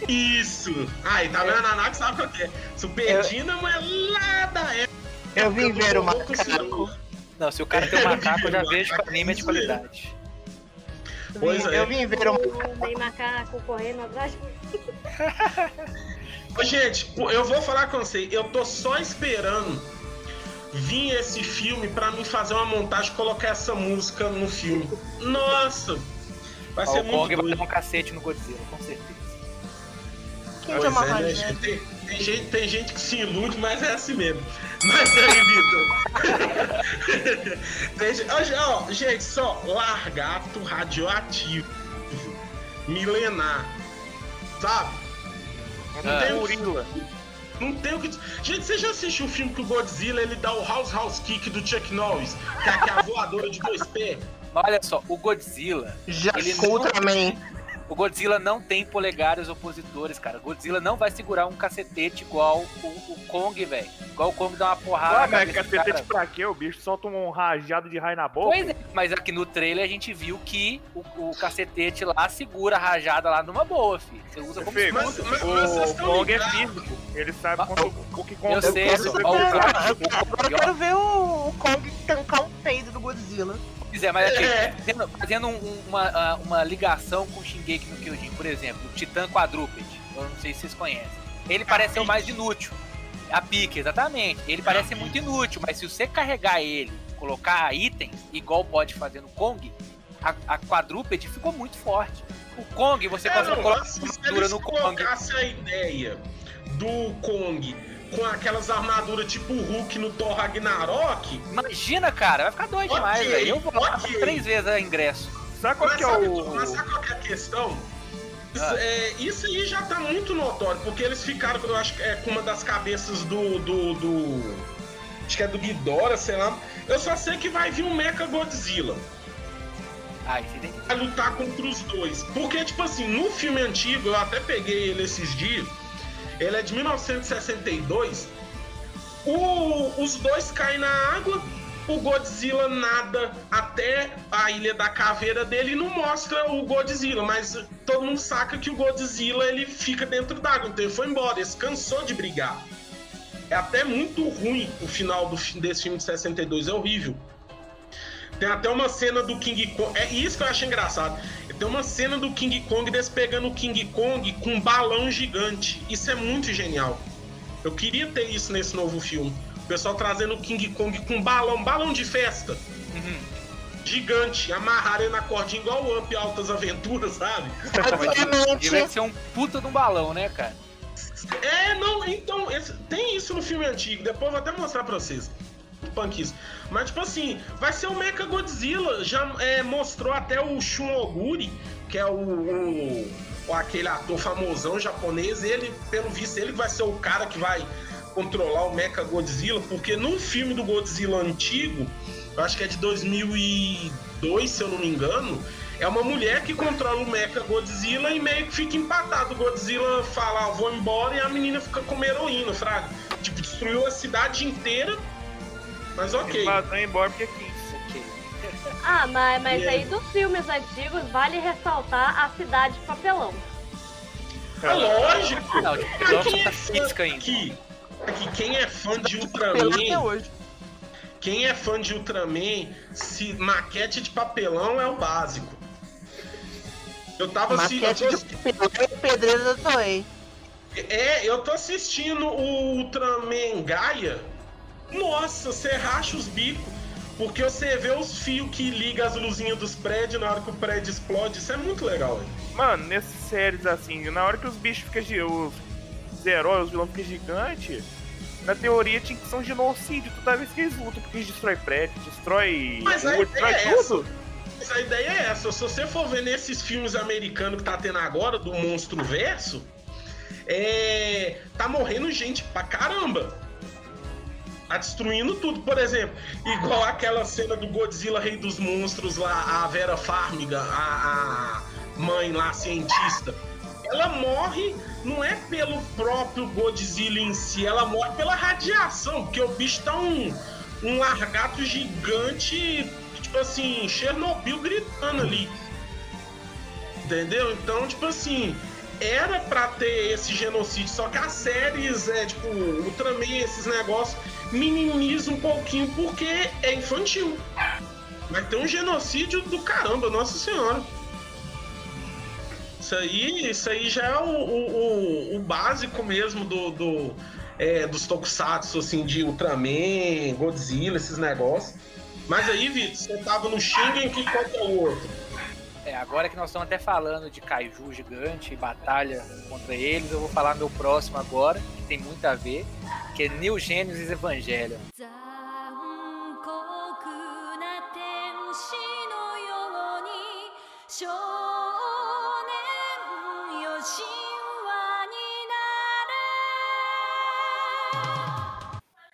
Isso! Aí, tá vendo? A Nanak sabe o que é. Super Eu- Dynamo é lá da época. Eu vim ver o macaco. Não, se o cara tem um macaco, eu já vejo que o anime é de qualidade. Pois Vim- é. Eu vim ver o Tem macaco correndo atrás. Gente, eu vou falar com você, eu tô só esperando vir esse filme pra mim fazer uma montagem colocar essa música no filme. Nossa! Vai Ó, ser o Kong muito vai doido. dar um cacete no Godzilla, com certeza. Quem Pois é, né, gente? gente? Tem, tem gente, tem gente que se ilude, mas é assim mesmo. Mas aí, Vitor. Tem gente- ó, gente, só largato radioativo. Milenar. Sabe? Não Ah. tem Gorila. Não tem o que. Gente, você já assistiu o filme que o Godzilla ele dá o House House Kick do Chuck Norris? Que é aquela voadora de dois pés? Olha só, o Godzilla, Já Ele Ultraman. O Godzilla não tem polegares opositores, cara. O Godzilla não vai segurar um cacetete igual o, o Kong, velho. Igual o Kong dá uma porrada. Ah, na mas cacetete cara. pra quê? O bicho solta um rajado de raio na boca. Pois é, mas aqui no trailer a gente viu que o, o cacetete lá segura a rajada lá numa boa, filho. Você usa como Filho, Mas- mas- mas o Kong é físico. Ele sabe Mas- quanto, o que Kong Eu sei, saber. ó, o- Agora eu ó, quero ver o, o Kong tancar um peido do Godzilla. Pois é, mas aqui, fazendo, fazendo um- uma, uma ligação com o Shingeki no Kyojin, por exemplo, o Titã Quadrúpede, eu não sei se vocês conhecem. Ele parece ser o mais inútil. A pique, exatamente. Ele parece ser muito inútil, mas se você carregar ele, colocar itens, igual pode fazer no Kong, a, a quadrúpede ficou muito forte. O Kong, você É, consegue não, colocar se se no Kong. colocassem a ideia do Kong com aquelas armaduras tipo Hulk no Thor Ragnarok, Imagina, cara, vai ficar doido Ok, demais, velho. Eu vou lá três vezes a ingresso. Sabe qual mas, que é sabe, o. mas sabe qual que é a questão? Isso, Ah. é, isso aí já tá muito notório, porque eles ficaram, eu acho que é com uma das cabeças do. do, do- acho que é do Ghidorah, sei lá. Eu só sei que vai vir um Mecha Godzilla. Ai, você tem que vai lutar contra os dois. Porque, tipo assim, no filme antigo, eu até peguei ele esses dias, ele é de 1962. O- os dois caem na água, o Godzilla nada até a Ilha da Caveira dele e não mostra o Godzilla, mas todo mundo saca que o Godzilla ele fica dentro d'água, então ele foi embora, ele cansou de brigar. É até muito ruim o final do, desse filme de 62, é horrível. Tem até uma cena do King Kong. É isso que eu acho engraçado. Tem uma cena do King Kong deles pegando o King Kong com um balão gigante. Isso é muito genial. Eu queria ter isso nesse novo filme. O pessoal trazendo o King Kong com um balão, balão de festa. Uhum. Gigante, amarrar ele na cordinha igual o Up Altas Aventuras, sabe? Antigamente, Deve ser um puta de um balão, né, cara? É, não, então, esse- tem isso no filme antigo, depois eu vou até mostrar pra vocês. Punk isso. Mas, tipo assim, vai ser o Mecha Godzilla. Já é, mostrou até o Shun Oguri, que é o, o- aquele ator famosão japonês. Ele, pelo visto, ele vai ser o cara que vai controlar o Mecha Godzilla, porque no filme do Godzilla antigo, eu acho que é de 2002, se eu não me engano, é uma mulher que controla o Mecha Godzilla e meio que fica empatado. O Godzilla fala, ah, vou embora, e a menina fica com heroína, fraga. Tipo, destruiu a cidade inteira, mas ok. Vazou embora porque quis. Ok. Ah, mas, mas E aí? dos filmes antigos vale ressaltar a cidade de papelão. É lógico. Não, quem tá é física fã ainda. aqui, aqui, quem é fã de até Ultraman, hoje. quem é fã de Ultraman, se maquete de papelão é o básico. Eu tava assi- Maquete de pelão e pedreira da Toei. É, eu tô assistindo o Ultraman Gaia. Nossa, você racha os bicos. Porque você vê os fios que ligam as luzinhas dos prédios na hora que o prédio explode. Isso é muito legal, velho. Mano, nessas séries assim, na hora que os bichos ficam gi- os, os heróis, os vilões ficam gigantes, na teoria tinha que ser um genocídio toda vez que eles lutam, porque eles destroem prédio, destrói Mas a ideia destrói é tudo. Mas a ideia é essa. Se você for ver nesses filmes americanos que tá tendo agora, do Monstro Verso, é... tá morrendo gente pra caramba. Tá destruindo tudo. Por exemplo, igual aquela cena do Godzilla Rei dos Monstros lá, a Vera Farmiga, a, a mãe lá, cientista. Ela morre não é pelo próprio Godzilla em si, ela morre pela radiação, porque o bicho tá um, um largato gigante, tipo assim, Chernobyl gritando ali. Entendeu? Então, tipo assim, era pra ter esse genocídio, só que as séries, é, tipo, Ultraman, esses negócios, minimizam um pouquinho porque é infantil. Vai ter um genocídio do caramba, nossa senhora. Isso aí, isso aí já é o, o, o- básico mesmo do, do, é, dos tokusatsu, assim, de Ultraman, Godzilla, esses negócios. Mas aí, Vitor, você tava no Shingen, que qual é o outro? É, agora que nós estamos até falando de Kaiju gigante e batalha contra eles, eu vou falar meu próximo agora, que tem muito a ver, que é New Genesis Evangelion.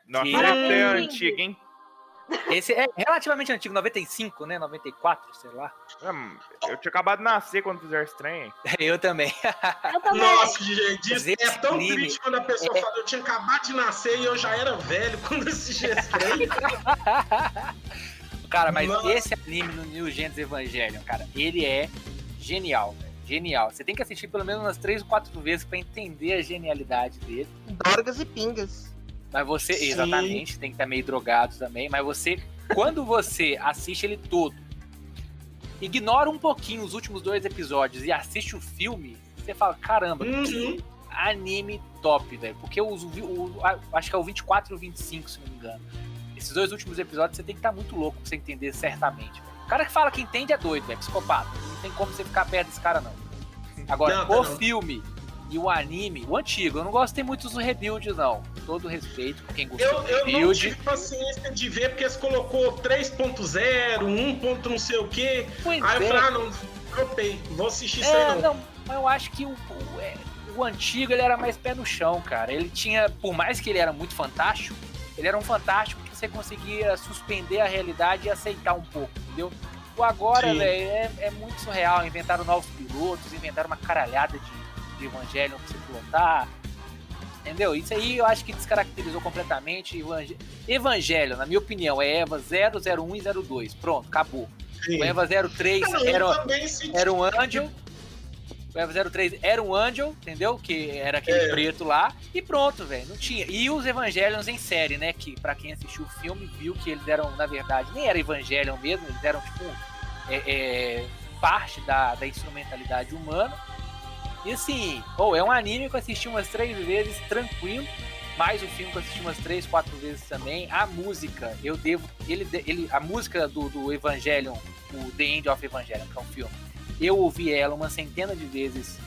Nossa, é até antiga, hein? Esse é relativamente antigo, 95, né? 94, sei lá. Hum, Eu tinha acabado de nascer quando fizeram esse trem. Eu também. Eu também. Nossa, gente, Mas isso é tão triste quando a pessoa é- fala, eu tinha acabado de nascer e eu já era velho quando assisti esse trem. Cara, mas Nossa. esse anime no New Gens Evangelion, cara, ele é genial, velho. Genial. Você tem que assistir pelo menos umas três ou quatro vezes pra entender a genialidade dele. Dorgas e pingas. Mas você, Sim. exatamente, tem que estar meio drogado também. Mas você, quando você assiste ele todo, ignora um pouquinho os últimos dois episódios e assiste o filme, você fala: caramba, Uhum. anime top, velho. Porque os, o, o- a- acho que é o 24 e o 25, se não me engano. Esses dois últimos episódios você tem que estar muito louco pra você entender certamente. velho. O cara que fala que entende é doido, é psicopata. Não tem como você ficar perto desse cara, não. Agora, Não, o não. filme e o anime, o antigo, eu não gostei muito dos rebuilds, não. Todo respeito pra quem gostou Eu, do eu não rebuild. tive paciência de ver porque eles colocou 3.0, 1. ponto não sei o quê. Pois Aí eu é. falei, ah, não, dropei, vou assistir isso aí É, não. não, mas eu acho que o, o, é, o antigo ele era mais pé no chão, cara. Ele tinha, por mais que ele era muito fantástico, ele era um fantástico que você conseguia suspender a realidade e aceitar um pouco, entendeu? O agora, velho, é, é muito surreal. Inventaram novos pilotos, inventaram uma caralhada de, de Evangelion pra você pilotar. Entendeu? Isso aí eu acho que descaracterizou completamente Evangelion. Evangelion, na minha opinião, é Eva 001 e 02. Pronto, acabou. Sim. O Eva 03 Ah, não, era, era um Angel. O Eva 03 era um Angel, entendeu? Que era aquele É. preto lá. E pronto, velho. Não tinha. E os Evangelions em série, né? Que pra quem assistiu o filme viu que eles eram, na verdade, nem era Evangelion mesmo, eles eram, tipo, é, é, parte da, da instrumentalidade humana. E assim, ou é um anime que eu assisti umas três vezes, tranquilo. Mais um filme que eu assisti umas três, quatro vezes também. A música, eu devo. Ele, ele, a música do, do Evangelion, o The End of Evangelion, que é um filme, eu ouvi ela uma centena de vezes,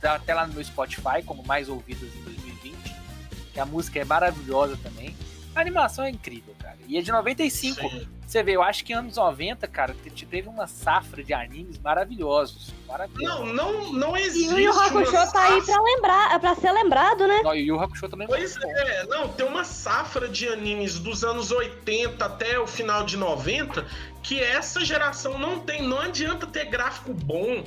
tá até lá no meu Spotify, como mais ouvidas em 2020. Que a música é maravilhosa também. A animação é incrível, cara. E é de 95. Sim. Você vê, eu acho que anos 90, cara, te- teve uma safra de animes maravilhosos. Maravilhosos. Não, não, não E existe. o Yu Hakusho tá aí pra lembrar, é pra ser lembrado, né? Não, e o Yu Hakusho também Pois muito bom. é, não, tem uma safra de animes dos anos 80 até o final de 90 que essa geração não tem. Não adianta ter gráfico bom,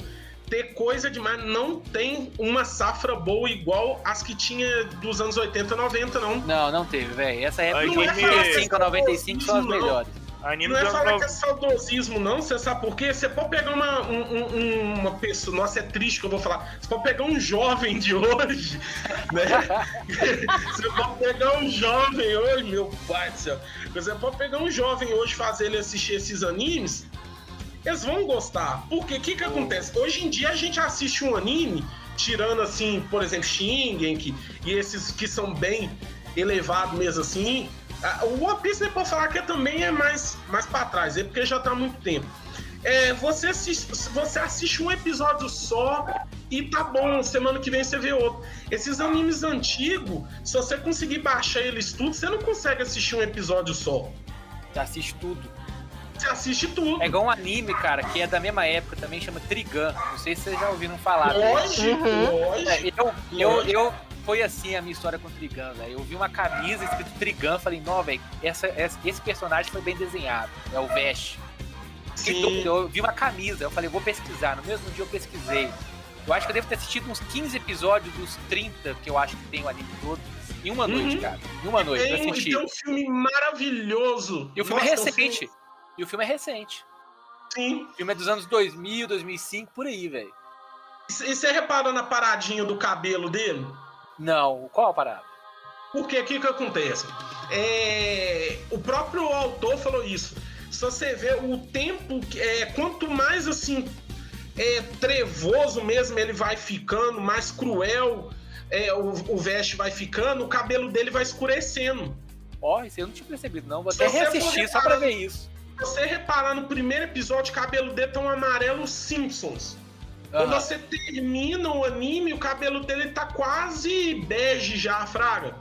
ter coisa demais. Não tem uma safra boa igual as que tinha dos anos 80 e 90, não. Não, não teve, velho. Essa época de é que 85 a é 95 são as não. melhores. Anime não é falar que é saudosismo, não. Você sabe por quê? Você pode pegar uma, um- um- uma pessoa. Nossa, é triste que eu vou falar. Você pode pegar um jovem de hoje, né? Você pode pegar um jovem hoje, meu pai do céu. Você pode pegar um jovem hoje, fazer ele assistir esses animes. Eles vão gostar. Porque o que, que acontece? Hoje em dia a gente assiste um anime, tirando assim, por exemplo, Shingen e esses que são bem elevados mesmo assim. O One Piece, né, pode falar que também é mais, mais pra trás, é porque já tá há muito tempo. É, você, assiste, você assiste um episódio só e tá bom, semana que vem você vê outro. Esses animes antigos, se você conseguir baixar eles tudo, você não consegue assistir um episódio só. Você assiste tudo. Você assiste tudo. É igual um anime, cara, que é da mesma época também, chama Trigun. Não sei se vocês já ouviram falar. Lógico, Uhum. lógico. É, eu, eu, eu, foi assim a minha história com o Trigun, velho. Eu vi uma camisa escrito Trigun, falei, não, velho, essa, essa- esse personagem foi bem desenhado. É o. Fiquei Sim. Eu vi uma camisa, eu falei, vou pesquisar. No mesmo dia eu pesquisei. Eu acho que eu devo ter assistido uns 15 episódios dos 30 que eu acho que tem o anime todo. Em uma noite, Uhum. cara. Em uma noite, eu Tem, e assisti. tem um filme maravilhoso. E o filme é Nossa, um recente. filme- E o filme é recente. Sim. O filme é dos anos 2000, 2005, por aí, velho. E você reparou na paradinha do cabelo dele? Não, qual a parada? Porque o que que acontece? É, o próprio autor falou isso. Se você vê o tempo, é, quanto mais assim é, trevoso mesmo ele vai ficando, mais cruel é, o, o veste vai ficando, o cabelo dele vai escurecendo. Ó, isso eu não tinha percebido, não. Vou até reassistir só pra ver isso. Se você reparar no primeiro episódio, o cabelo dele tá um amarelo Simpsons. Quando você termina o anime, o cabelo dele tá quase bege já, Fraga.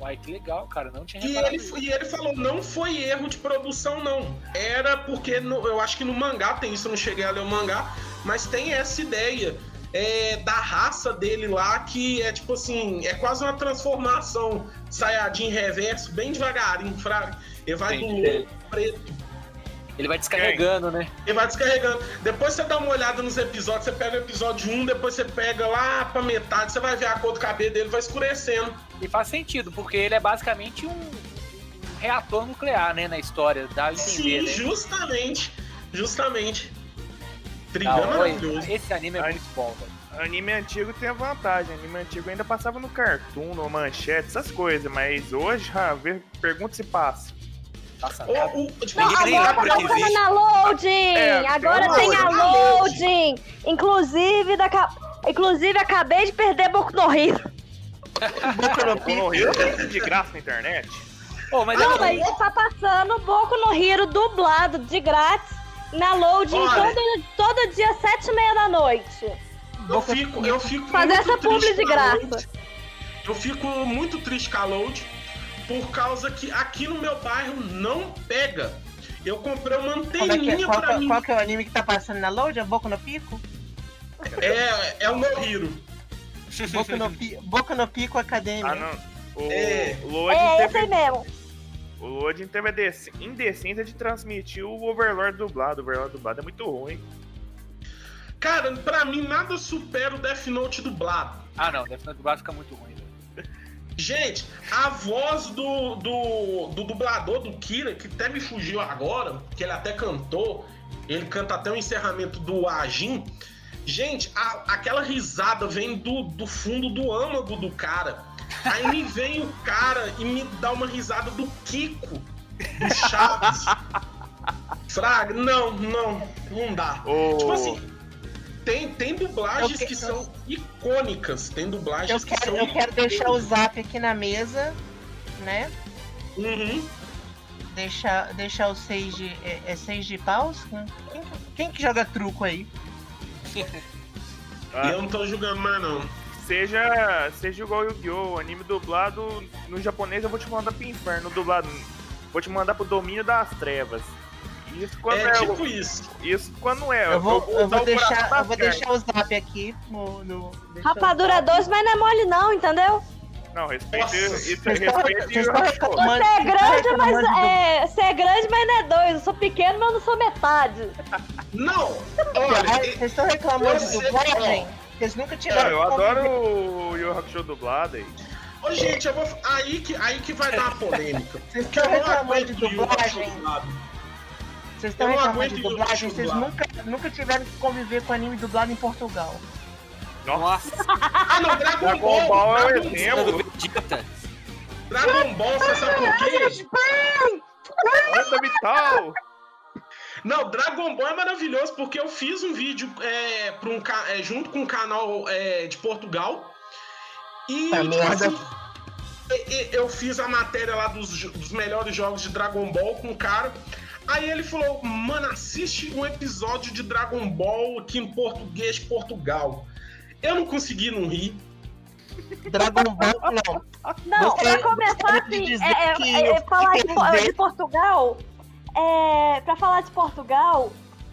Uai, que legal, cara. Não tinha E ele, e ele falou, não foi erro de produção, não. Era porque, no- eu acho que no mangá tem isso, eu não cheguei a ler o mangá, mas tem essa ideia é, da raça dele lá, que é tipo assim, é quase uma transformação Saiyajin reverso, bem devagarinho, fraga. Ele vai do Entendi. louco preto. Ele vai descarregando, né? Ele vai descarregando. Depois você dá uma olhada nos episódios, você pega o episódio 1, depois você pega lá pra metade, você vai ver a cor do cabelo dele, vai escurecendo. E faz sentido, porque ele é basicamente um, reator nuclear, né? Na história. Dá a entender, Sim, né? justamente. Justamente. Trigão é maravilhoso. Esse anime é Ai. muito bom, velho. Anime antigo tem a vantagem. Anime antigo ainda passava no cartoon, no manchete, essas coisas. Mas hoje, ah, pergunta se passa. Passa O- o- tipo, Não, agora tá passando na loading! É, agora tem a loading. loading! Inclusive, daqui Inclusive, acabei de perder Boku no Hero. Boku no. Rio tem de graça na internet. Ô, mas Não, eu- mas tá passando Boku no Hero dublado, de grátis, na loading todo, todo dia, sete e meia da noite. Eu fico, eu fico Fazer essa publi de graça. Eu fico muito triste com a Load, por causa que aqui no meu bairro não pega. Eu comprei uma é que é? anteninha Qual, pra que- mim. qual que é o anime que tá passando na load? É Boku no Pico? É, é o No Hero. Boku no. Boku no Pico Academia. Ah, não. O É. Loading É esse teve, mesmo. o Loading teve a dec- indecência de transmitir o Overlord dublado. O Overlord dublado é muito ruim. Cara, pra mim nada supera o Death Note dublado. Ah, não. Death Note dublado fica muito ruim, velho. Gente, a voz do, do, do dublador do Kira, que até me fugiu agora, que ele até cantou, ele canta até o encerramento do Ajin. Gente, a- aquela risada vem do, do fundo do âmago do cara. Aí me vem o cara e me dá uma risada do Kiko, do Chaves. Fraga, não, não, não dá. O... Tipo assim, tem, tem dublagens Eu que- que são icônicas. Tem dublagens Eu que quero, são eu quero deixar o zap aqui na mesa, né? Uhum. Deixar, deixar o 6 de. É, é 6 de paus? Quem, quem que joga truco aí? Ah, Eu não tô julgando mais, não. seja, seja igual Yu-Gi-Oh! Anime dublado no japonês eu vou te mandar pro inferno. Dublado. Vou te mandar pro domínio das trevas. Isso quando é, É o- tipo isso. Isso quando é. Eu vou, eu vou deixar, eu vou deixar o zap aqui no. no Rapadura doce, mas não é mole não, entendeu? Não, respeite Nossa, isso. Você é grande, mas do- é. Você é grande, mas não é dois. Eu sou pequeno, mas eu não sou metade. Não! Olha, Vocês estão reclamando de Você- dublagem? Vocês nunca Não, tiveram. eu adoro o Yu Hakusho dublado aí. ô, gente, eu vou. Aí que, aí que vai dar uma polêmica. Vocês estão reclamando de dublagem? Vocês estão reclamando de dublagem? Vocês nunca, nunca tiveram que conviver com anime dublado em Portugal. Nossa, Ah, não, Dragon, Dragon Ball! Ball é Dragon, cena do exemplo. Vegeta. Dragon Ball, você sabe por quê? Onda vital! Não, Dragon Ball é maravilhoso porque eu fiz um vídeo é, um, é, junto com um canal é, de Portugal. E tipo merda. assim, eu fiz a matéria lá dos, dos melhores jogos de Dragon Ball com o cara. Aí ele falou, mano, assiste um episódio de Dragon Ball aqui em português de Portugal. Eu não consegui não rir. Dragon Ball, não. Não, Gostaria- pra começar assim, é, é- é- é falar de, de Portugal, é, pra falar de Portugal,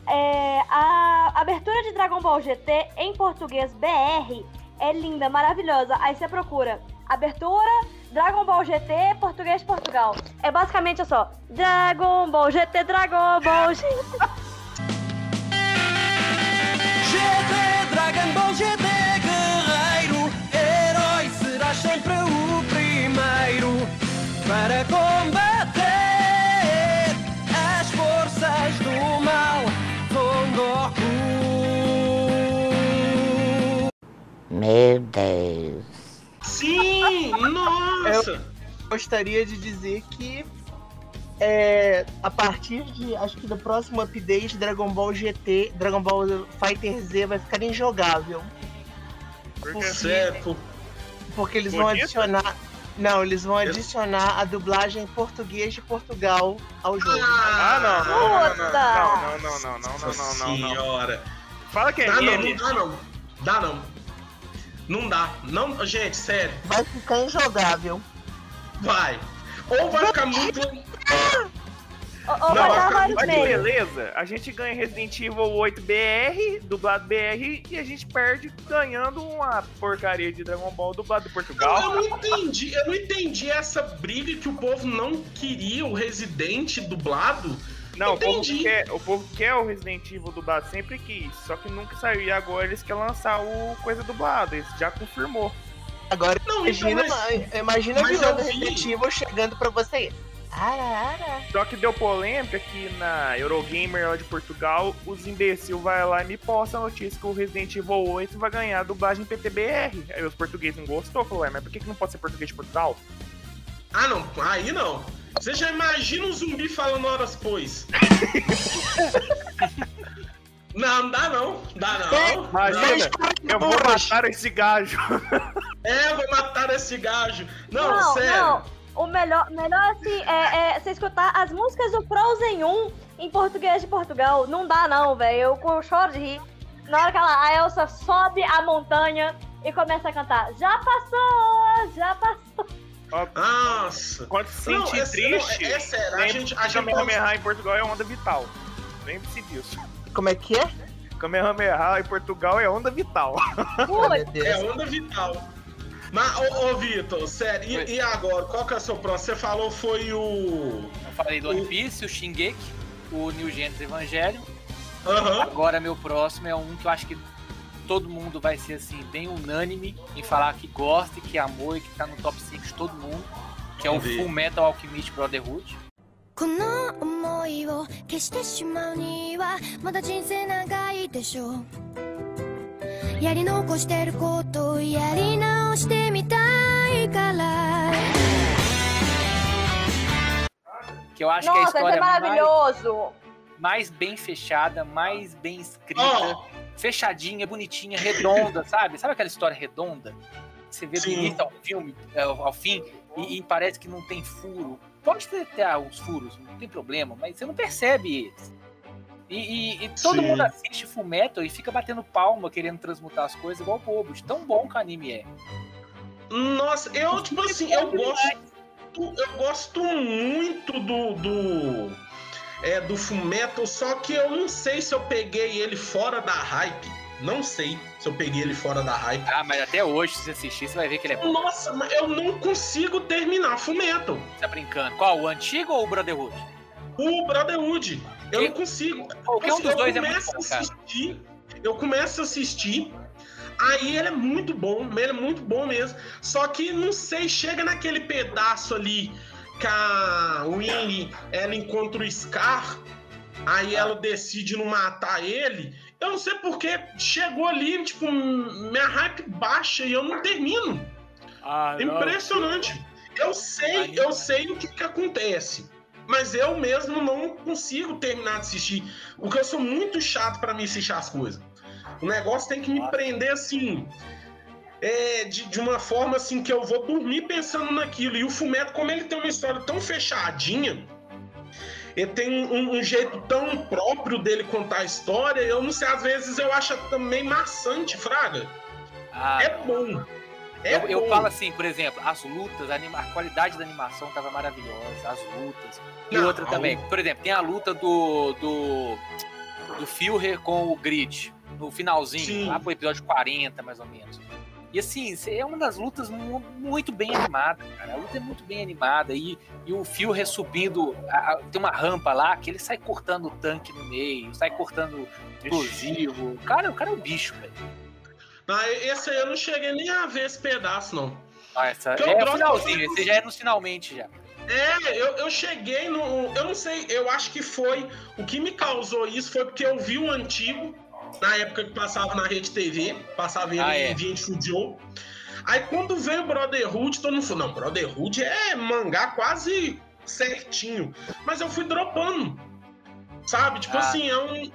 é, a abertura de Dragon Ball GT em português BR é linda, maravilhosa. Aí você procura abertura Dragon Ball GT português Portugal. É basicamente só Dragon Ball GT, Dragon Ball GT. GT, Dragon Ball GT, guerreiro, herói, serás sempre o primeiro para combater as forças do mal. Son Goku. Meu Deus. Sim, nossa! Gostaria de dizer que é, a partir de, acho que do próximo update, Dragon Ball GT, Dragon Ball Fighter Z vai ficar injogável. Porque Certo. Porque eles Por vão adicionar. Não, eles vão Eu- adicionar a dublagem em português de Portugal ao jogo. Ah, não, não, não, não, Puta! não, não, não, não, não, Nossa não, não, não, não. senhora. Fala que é Dá não, não meme. dá não. Dá não. Não dá. Não, gente, sério. Vai ficar injogável. Vai. Ou vai ficar muito. Não, vai ficar beleza, a gente ganha Resident Evil 8 BR, dublado BR, e a gente perde ganhando uma porcaria de Dragon Ball dublado em Não, Portugal. eu não entendi, eu não entendi essa briga que o povo não queria o Resident dublado. Não, o povo, quer, o povo quer o Resident Evil dublado, sempre quis, só que nunca saiu. E agora eles querem lançar o coisa dublado, eles já confirmou. Agora, Não, então, imagina, mas- imagina mas eu do. Resident Evil chegando pra você. Ara, ara. Só que deu polêmica que na Eurogamer lá de Portugal, os imbecil vai lá e me posta a notícia que o Resident Evil 8 vai ganhar a dublagem PTBR. Aí os portugueses não gostou, falou, ué, mas por que, que não pode ser português de Portugal? Ah, não, aí não. Você já imagina um zumbi falando horas pois. não, não dá não, dá não. Imagina, eu vou matar esse gajo. É, vou matar esse gajo. Não, Não, sério. não. O melhor, melhor assim, é, é você escutar as músicas do Frozen 1 em português de Portugal. Não dá, não, velho. Eu, eu choro de rir. Na hora que ela, a Elsa sobe a montanha e começa a cantar. Já passou, já passou. Nossa. Quando se Não, sentir é, triste, não, é, é sério, a gente, a que gente Kamehameha em Portugal é onda vital. Lembre-se disso. Como é que é? Kamehameha em Portugal é onda vital. É onda vital. Mas, ô, ô Vitor, sério, e, e agora? Qual que é o seu próximo? Você falou foi o. Eu falei do One Piece, o Shingeki, o New Genesis Evangelion. Aham. Agora meu próximo é um que eu acho que todo mundo vai ser assim, bem unânime em falar que gosta e que amou e que tá no top 5 de todo mundo. Que é o Vamos ver. Full Metal Alchemist Brotherhood. この想いを消してしまうにはまだ人生長いでしょうやり残してることをやり直してみたいから Que eu acho que é a Nossa, esse história é mais, maravilhoso. mais bem fechada, mais bem escrita, Ó. fechadinha, bonitinha, redonda, sabe? Sabe aquela história redonda? Você vê do início ao, filme, ao, ao fim e, e parece que não tem furo. Pode ter, ter os furos, não tem problema, mas você não percebe eles. E, e- e todo Sim. mundo assiste Fullmetal e fica batendo palma querendo transmutar as coisas igual bobo, de tão bom que o anime é. Nossa, eu, tipo assim, eu gosto. Eu gosto muito do. do é, do Fullmetal, só que eu não sei se eu peguei ele fora da hype. Não sei se eu peguei ele fora da hype. Ah, mas até hoje, se você assistir, você vai ver que ele é bom. Nossa, mas eu não consigo terminar Fullmetal. Você tá brincando. Qual? O antigo ou o Brotherhood? O Brotherhood. Eu Que- não consigo. Qualquer um Assim, dos eu dois é muito começo bom, a cara. assistir, eu começo a assistir, aí ele é muito bom, ele é muito bom mesmo. Só que não sei, chega naquele pedaço ali que a Winnie ela encontra o Scar, aí ela decide não matar ele. Eu não sei porque chegou ali, tipo, minha hype baixa e eu não termino. Ah, impressionante. Eu sei, eu sei o que, que acontece. Mas eu mesmo não consigo terminar de assistir. Porque eu sou muito chato pra me assistir as coisas. O negócio tem que me prender assim. É, de, de uma forma assim que eu vou dormir pensando naquilo. E o Fumeto, como ele tem uma história tão fechadinha, ele tem um, um jeito tão próprio dele contar a história, eu não sei, às vezes eu acho também maçante, Fraga. Ah, É bom. É eu, eu bom. falo assim, por exemplo, as lutas, a, anima- a qualidade da animação tava maravilhosa, as lutas. E Não, outra também, por exemplo, tem a luta do do, do Führer com o Grid, no finalzinho, Sim. lá pro episódio 40, mais ou menos. E assim, é uma das lutas mu- muito bem animada, cara. A luta é muito bem animada. E, e o Führer subindo, a- tem uma rampa lá que ele sai cortando o tanque no meio, sai cortando explosivo. Cara, o cara é um bicho, velho. Ah, esse aí eu não cheguei nem a ver esse pedaço, não. Ah, essa- é o finalzinho, esse já é nos finalmente já. É, eu, eu cheguei no. Eu não sei, eu acho que foi. O que me causou isso foi porque eu vi o antigo, na época que passava na Rede TV, passava ele Ah, é. em Via Studio. Aí quando veio o Brotherhood, todo mundo falou: não, Brotherhood é mangá quase certinho. Mas eu fui dropando. Sabe? Tipo Ah. assim, é um.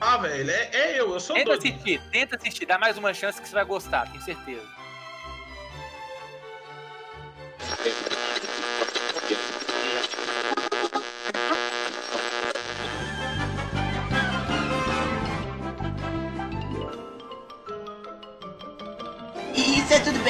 Ah, velho, é, é eu, eu sou Tenta doido. assistir, tenta assistir, dá mais uma chance que você vai gostar, tenho certeza.